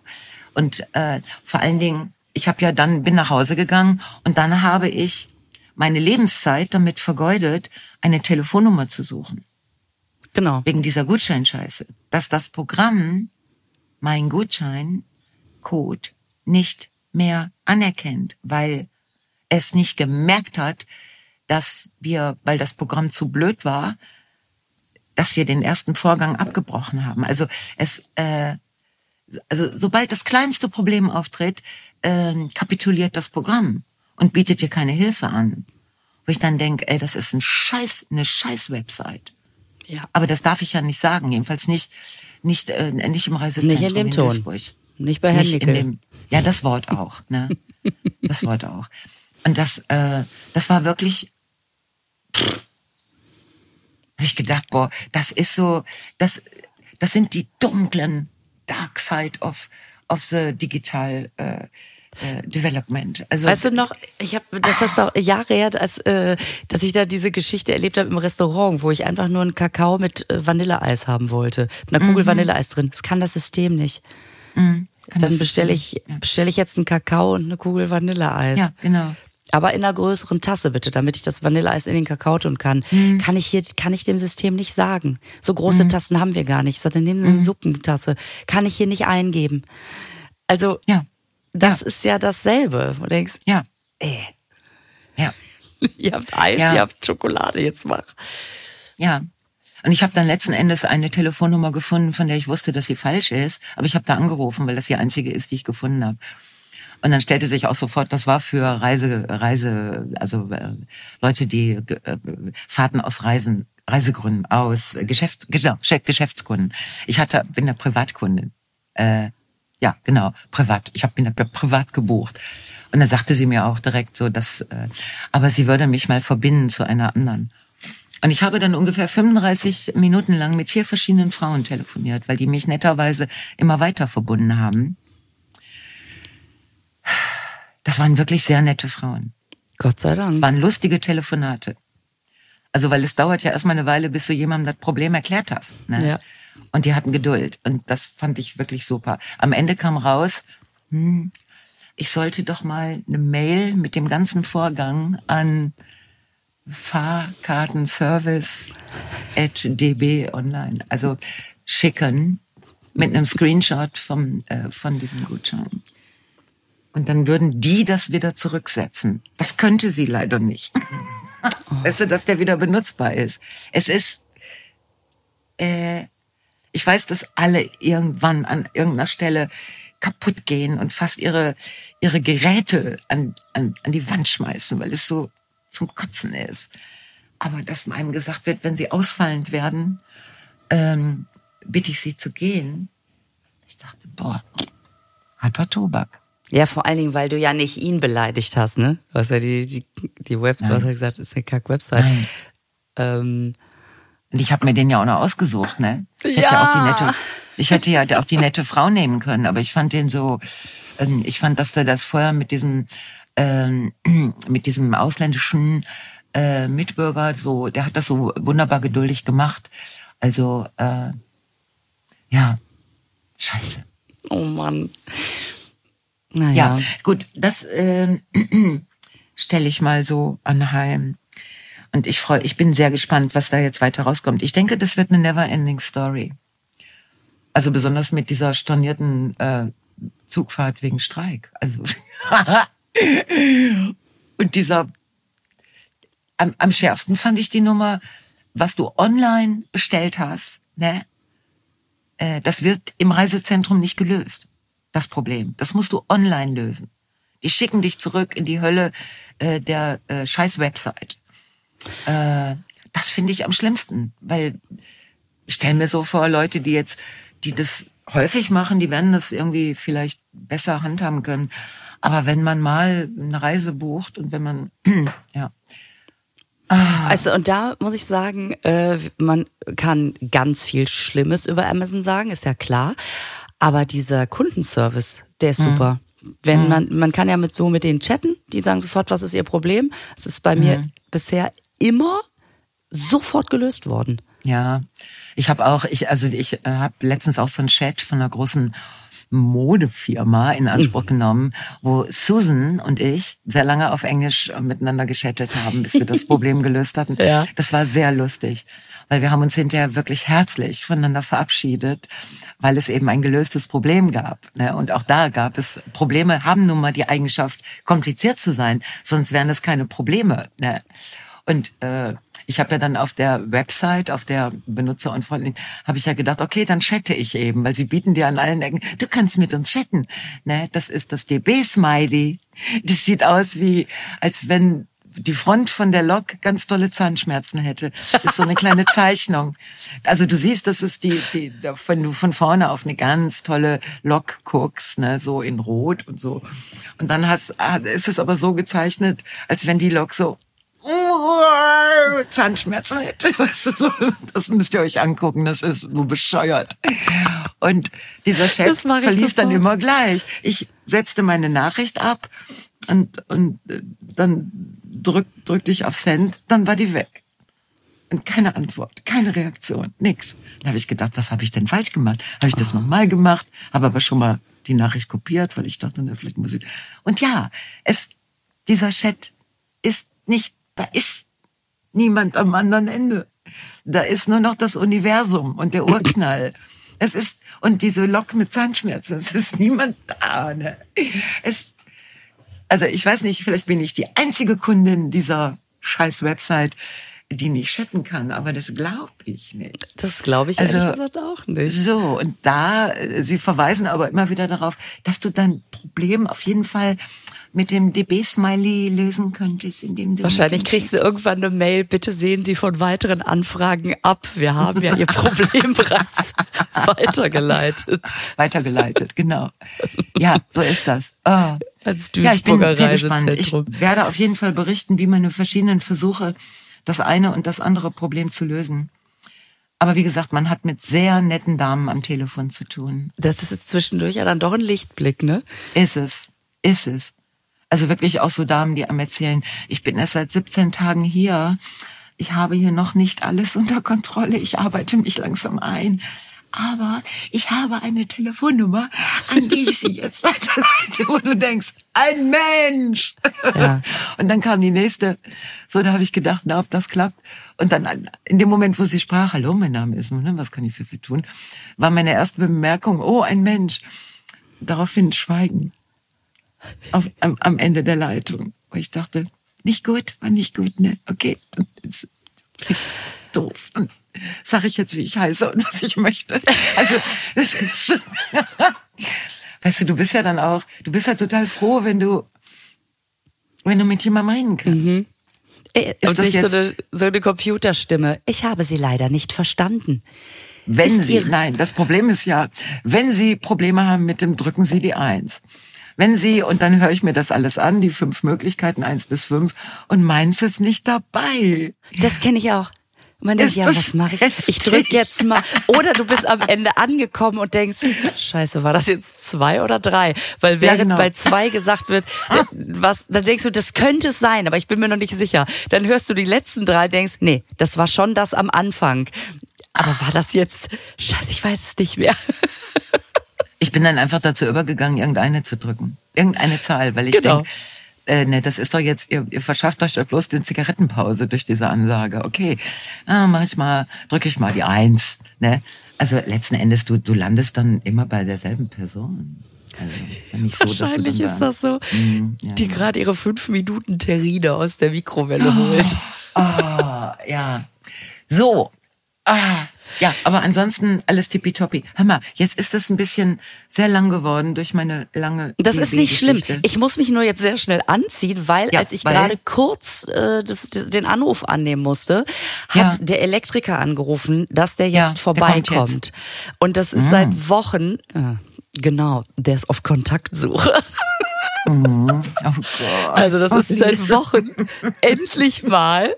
Und äh, vor allen Dingen, ich habe ja dann bin nach Hause gegangen und dann habe ich meine Lebenszeit damit vergeudet, eine Telefonnummer zu suchen. Genau. Wegen dieser Gutscheinscheiße. Dass das Programm mein Gutscheincode nicht mehr anerkennt, weil es nicht gemerkt hat, dass wir, weil das Programm zu blöd war, dass wir den ersten Vorgang abgebrochen haben. Also es, äh, also sobald das kleinste Problem auftritt, äh, kapituliert das Programm und bietet dir keine Hilfe an. Wo ich dann denke, ey, das ist ein Scheiß, eine Scheiß-Website. Ja. Aber das darf ich ja nicht sagen, jedenfalls nicht, nicht, äh, nicht im Reisezentrum nicht in dem in Ton. Duisburg. Nicht bei Herrn nicht in dem, Ja, das Wort auch, ne? [LAUGHS] Das Wort auch. Und das, äh, das war wirklich, pff, hab ich gedacht, boah, das ist so, das, das sind die dunklen Dark Side of, of the Digital, äh, äh, Development. Also weißt du noch, ich habe das ist doch Jahre her, als, äh, dass ich da diese Geschichte erlebt habe im Restaurant, wo ich einfach nur einen Kakao mit äh, Vanilleeis haben wollte, mit einer Kugel mhm. Vanilleeis drin. Das kann das System nicht. Mhm. Dann bestelle ich ja. bestelle ich jetzt einen Kakao und eine Kugel Vanilleeis. Ja, genau. Aber in einer größeren Tasse bitte, damit ich das Vanilleeis in den Kakao tun kann. Mhm. Kann ich hier, kann ich dem System nicht sagen. So große mhm. Tassen haben wir gar nicht. Sondern nehmen Sie eine mhm. Suppentasse. Kann ich hier nicht eingeben. Also, ja das ja. ist ja dasselbe. Du denkst, ja. Ey. Ja. [LAUGHS] ihr habt Eis, ja. ihr habt Schokolade, jetzt mach. Ja. Und ich habe dann letzten Endes eine Telefonnummer gefunden, von der ich wusste, dass sie falsch ist. Aber ich habe da angerufen, weil das die einzige ist, die ich gefunden habe. Und dann stellte sich auch sofort, das war für Reise, Reise, also äh, Leute, die äh, Fahrten aus Reisen, Reisegründen, aus Geschäft, genau, Geschäftskunden. Ich hatte, bin der Privatkundin. Äh, ja, genau, privat. Ich habe ihn privat gebucht. Und dann sagte sie mir auch direkt so, dass, äh, aber sie würde mich mal verbinden zu einer anderen. Und ich habe dann ungefähr 35 Minuten lang mit vier verschiedenen Frauen telefoniert, weil die mich netterweise immer weiter verbunden haben. Das waren wirklich sehr nette Frauen. Gott sei Dank. Das waren lustige Telefonate. Also, weil es dauert ja erstmal eine Weile, bis du jemandem das Problem erklärt hast. Ne? Ja. Und die hatten Geduld. Und das fand ich wirklich super. Am Ende kam raus, hm, ich sollte doch mal eine Mail mit dem ganzen Vorgang an Fahrkartenservice at db online, also schicken. mit einem Screenshot vom, äh, von diesem Gutschein. Und dann würden die das wieder zurücksetzen. Das könnte sie leider nicht. Oh. Weißt du, dass der wieder benutzbar ist. Es ist, äh, ich weiß, dass alle irgendwann an irgendeiner Stelle kaputt gehen und fast ihre, ihre Geräte an, an, an die Wand schmeißen, weil es so zum Kotzen ist. Aber dass einem gesagt wird, wenn sie ausfallend werden, ähm, bitte ich sie zu gehen. Ich dachte, boah, harter Tobak. Ja, vor allen Dingen, weil du ja nicht ihn beleidigt hast, ne? Du hast ja die, die, die Website, was er gesagt, ist eine Kack-Website. Ähm, und ich habe mir den ja auch noch ausgesucht, ne? Ich hätte ja auch die nette, ich hätte ja auch die nette Frau nehmen können, aber ich fand den so, ähm, ich fand, dass der das vorher mit diesem, ähm, [CLEARS THROAT] mit diesem ausländischen äh, Mitbürger so, der hat das so wunderbar geduldig gemacht. Also, äh, ja, scheiße. Oh Mann. Naja. Ja, gut, das äh, [CLEARS THROAT] stelle ich mal so anheim. Und ich freue, ich bin sehr gespannt, was da jetzt weiter rauskommt. Ich denke, das wird eine never-ending Story. Also besonders mit dieser stornierten äh, Zugfahrt wegen Streik. Also [LAUGHS] und dieser am, am schärfsten fand ich die Nummer, was du online bestellt hast, ne? Äh, das wird im Reisezentrum nicht gelöst. Das Problem. Das musst du online lösen. Die schicken dich zurück in die Hölle äh, der äh, scheiß Website. Äh, das finde ich am schlimmsten, weil ich stelle mir so vor, Leute, die jetzt, die das häufig machen, die werden das irgendwie vielleicht besser handhaben können. Aber wenn man mal eine Reise bucht und wenn man, [CLEARS THROAT] ja. Ah. Also und da muss ich sagen, äh, man kann ganz viel Schlimmes über Amazon sagen, ist ja klar. Aber dieser Kundenservice, der ist mhm. super. Wenn mhm. man, man kann ja mit so mit denen chatten, die sagen sofort, was ist ihr Problem. Es ist bei mhm. mir bisher immer sofort gelöst worden. Ja, ich habe auch, ich also ich äh, habe letztens auch so einen Chat von einer großen Modefirma in Anspruch [LAUGHS] genommen, wo Susan und ich sehr lange auf Englisch miteinander geschattet haben, bis wir das [LAUGHS] Problem gelöst hatten. Ja. Das war sehr lustig, weil wir haben uns hinterher wirklich herzlich voneinander verabschiedet, weil es eben ein gelöstes Problem gab. Ne? Und auch da gab es Probleme, haben nun mal die Eigenschaft, kompliziert zu sein, sonst wären es keine Probleme. Und äh, ich habe ja dann auf der Website, auf der Benutzer und Freundin, habe ich ja gedacht, okay, dann chatte ich eben, weil sie bieten dir an allen Ecken, du kannst mit uns chatten. Ne, das ist das DB-Smiley. Das sieht aus wie, als wenn die Front von der Lok ganz tolle Zahnschmerzen hätte. Das ist so eine kleine [LAUGHS] Zeichnung. Also du siehst, das ist die, die, wenn du von vorne auf eine ganz tolle Lok guckst, ne, so in Rot und so. Und dann hast, ist es aber so gezeichnet, als wenn die Lok so Zahnschmerzen [LAUGHS] hätte. Das müsst ihr euch angucken, das ist so bescheuert. Und dieser Chat verlief dann immer gleich. Ich setzte meine Nachricht ab und, und äh, dann drück, drückte ich auf Send, dann war die weg. Und keine Antwort, keine Reaktion, nix. Da habe ich gedacht, was habe ich denn falsch gemacht? Habe ich das oh. nochmal gemacht, habe aber schon mal die Nachricht kopiert, weil ich dachte, na, vielleicht muss ich. Und ja, es, dieser Chat ist nicht da ist niemand am anderen Ende. Da ist nur noch das Universum und der Urknall. Es ist, und diese Lok mit Zahnschmerzen, es ist niemand da. Ne? Es, also ich weiß nicht, vielleicht bin ich die einzige Kundin dieser scheiß Website, die nicht chatten kann, aber das glaube ich nicht. Das glaube ich also, ehrlich gesagt auch nicht. So, und da, sie verweisen aber immer wieder darauf, dass du dein Problem auf jeden Fall mit dem DB-Smiley lösen könntest, indem du. Wahrscheinlich kriegst du irgendwann eine Mail, bitte sehen Sie von weiteren Anfragen ab. Wir haben ja Ihr [LAUGHS] Problem bereits [LAUGHS] weitergeleitet. Weitergeleitet, genau. Ja, so ist das. Oh. Als ja, ich bin sehr gespannt. Ich werde auf jeden Fall berichten, wie meine verschiedenen Versuche, das eine und das andere Problem zu lösen. Aber wie gesagt, man hat mit sehr netten Damen am Telefon zu tun. Das ist jetzt zwischendurch ja dann doch ein Lichtblick, ne? Ist es. Ist es. Also wirklich auch so Damen, die am erzählen, ich bin erst seit 17 Tagen hier. Ich habe hier noch nicht alles [LAUGHS] unter Kontrolle. Ich arbeite mich langsam ein. aber ich habe eine Telefonnummer, an die ich sie [LAUGHS] jetzt weiterleite, wo du denkst, ein Mensch. Ja. [LAUGHS] Und dann kam die nächste. So, da habe ich gedacht, na, ob das klappt. Und dann in dem Moment, wo sie sprach, hallo, mein Name ist, was kann ich für Sie tun, war meine erste Bemerkung, oh, ein Mensch. Daraufhin Schweigen auf, am, am Ende der Leitung. Wo ich dachte, nicht gut, war nicht gut, ne? Okay. Ist doof. Und sage ich jetzt, wie ich heiße und was ich möchte. Also, das ist so. [LAUGHS] weißt du, du bist ja dann auch, du bist ja total froh, wenn du, wenn du mit jemandem reden kannst. Mhm. Äh, ist und das jetzt so eine, so eine Computerstimme. Ich habe sie leider nicht verstanden. Wenn ist Sie, nein, das Problem ist ja, wenn Sie Probleme haben mit dem, drücken Sie die Eins. Wenn Sie, und dann höre ich mir das alles an, die fünf Möglichkeiten, eins bis fünf, und meins ist nicht dabei. Das kenne ich auch. Man denkt, ja, was mache ich? Ich drücke jetzt mal. Oder du bist am Ende angekommen und denkst, scheiße, war das jetzt zwei oder drei? Weil während ja, genau. bei zwei gesagt wird, was, dann denkst du, das könnte es sein, aber ich bin mir noch nicht sicher. Dann hörst du die letzten drei, denkst, nee, das war schon das am Anfang. Aber war das jetzt, scheiße, ich weiß es nicht mehr. [LAUGHS] Ich bin dann einfach dazu übergegangen, irgendeine zu drücken. Irgendeine Zahl, weil ich genau. denke, äh, ne, das ist doch jetzt, ihr, ihr verschafft euch doch bloß den Zigarettenpause durch diese Ansage. Okay, ah, mach ich mal, drücke ich mal die Eins. Ne? Also letzten Endes, du, du landest dann immer bei derselben Person. Also, so, Wahrscheinlich ist das so, mm, ja, die gerade ihre fünf Minuten Terrine aus der Mikrowelle oh, holt. Oh, ja. So. Ah, ja, aber ansonsten alles tippitoppi. Hör mal, jetzt ist das ein bisschen sehr lang geworden durch meine lange. Das ist nicht schlimm. Ich muss mich nur jetzt sehr schnell anziehen, weil ja, als ich gerade kurz äh, das, das, den Anruf annehmen musste, hat ja. der Elektriker angerufen, dass der jetzt ja, vorbeikommt. Jetzt. Und das ist mhm. seit Wochen. Äh, genau, der ist auf Kontaktsuche. [LAUGHS] Mhm. Oh Gott. Also das ist seit Wochen [LAUGHS] endlich mal,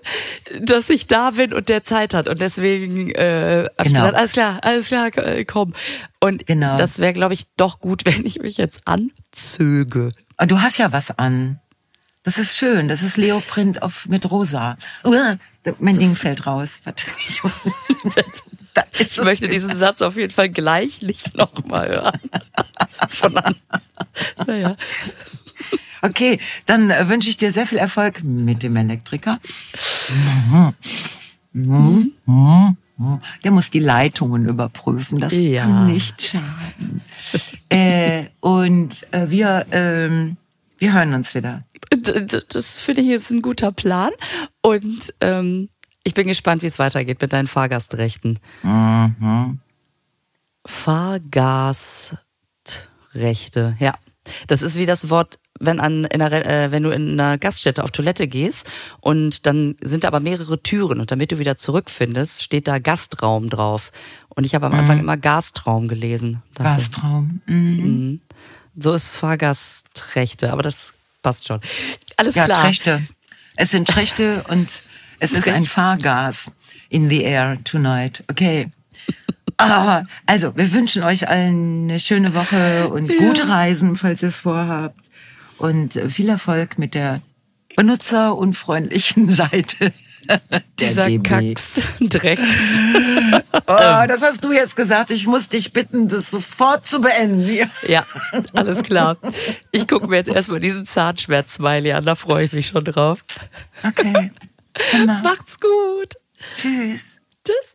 dass ich da bin und der Zeit hat. Und deswegen äh, genau. gesagt, alles klar, alles klar, komm. Und genau. das wäre, glaube ich, doch gut, [LAUGHS] wenn ich mich jetzt anzöge. Du hast ja was an. Das ist schön. Das ist Leoprint auf, mit rosa. Uh, mein das Ding fällt raus. [LAUGHS] ich möchte [LAUGHS] diesen Satz auf jeden Fall gleich nicht nochmal hören. [LAUGHS] Von an. Naja. Okay, dann äh, wünsche ich dir sehr viel Erfolg mit dem Elektriker. Der muss die Leitungen überprüfen, das ja. kann nicht schaden. äh, und äh, wir, ähm, wir hören uns wieder. Das finde ich jetzt ein guter Plan. Und ähm, ich bin gespannt, wie es weitergeht mit deinen Fahrgastrechten. Mhm. Fahrgastrechte, ja. Das ist wie das Wort wenn, an, in einer, äh, wenn du in einer Gaststätte auf Toilette gehst und dann sind da aber mehrere Türen und damit du wieder zurückfindest, steht da Gastraum drauf. Und ich habe am Anfang mhm. immer Gastraum gelesen. Gastraum. Mhm. Mhm. So ist Fahrgastrechte, aber das passt schon. Alles ja, klar. Trächte. Es sind Trächte und es ist ein Fahrgas in the air tonight. Okay. [LAUGHS] Ah, also, wir wünschen euch allen eine schöne Woche und ja. gute Reisen, falls ihr es vorhabt und äh, viel Erfolg mit der benutzerunfreundlichen [LAUGHS] Seite. [LAUGHS] Dieser DB. Kacks Dreck. oh, das hast du jetzt gesagt. Ich muss dich bitten, das sofort zu beenden. Ja, alles klar. Ich gucke mir jetzt erstmal diesen Zahnschmerz-Smiley an. Da freue ich mich schon drauf. Okay. Macht's gut. Tschüss. Tschüss.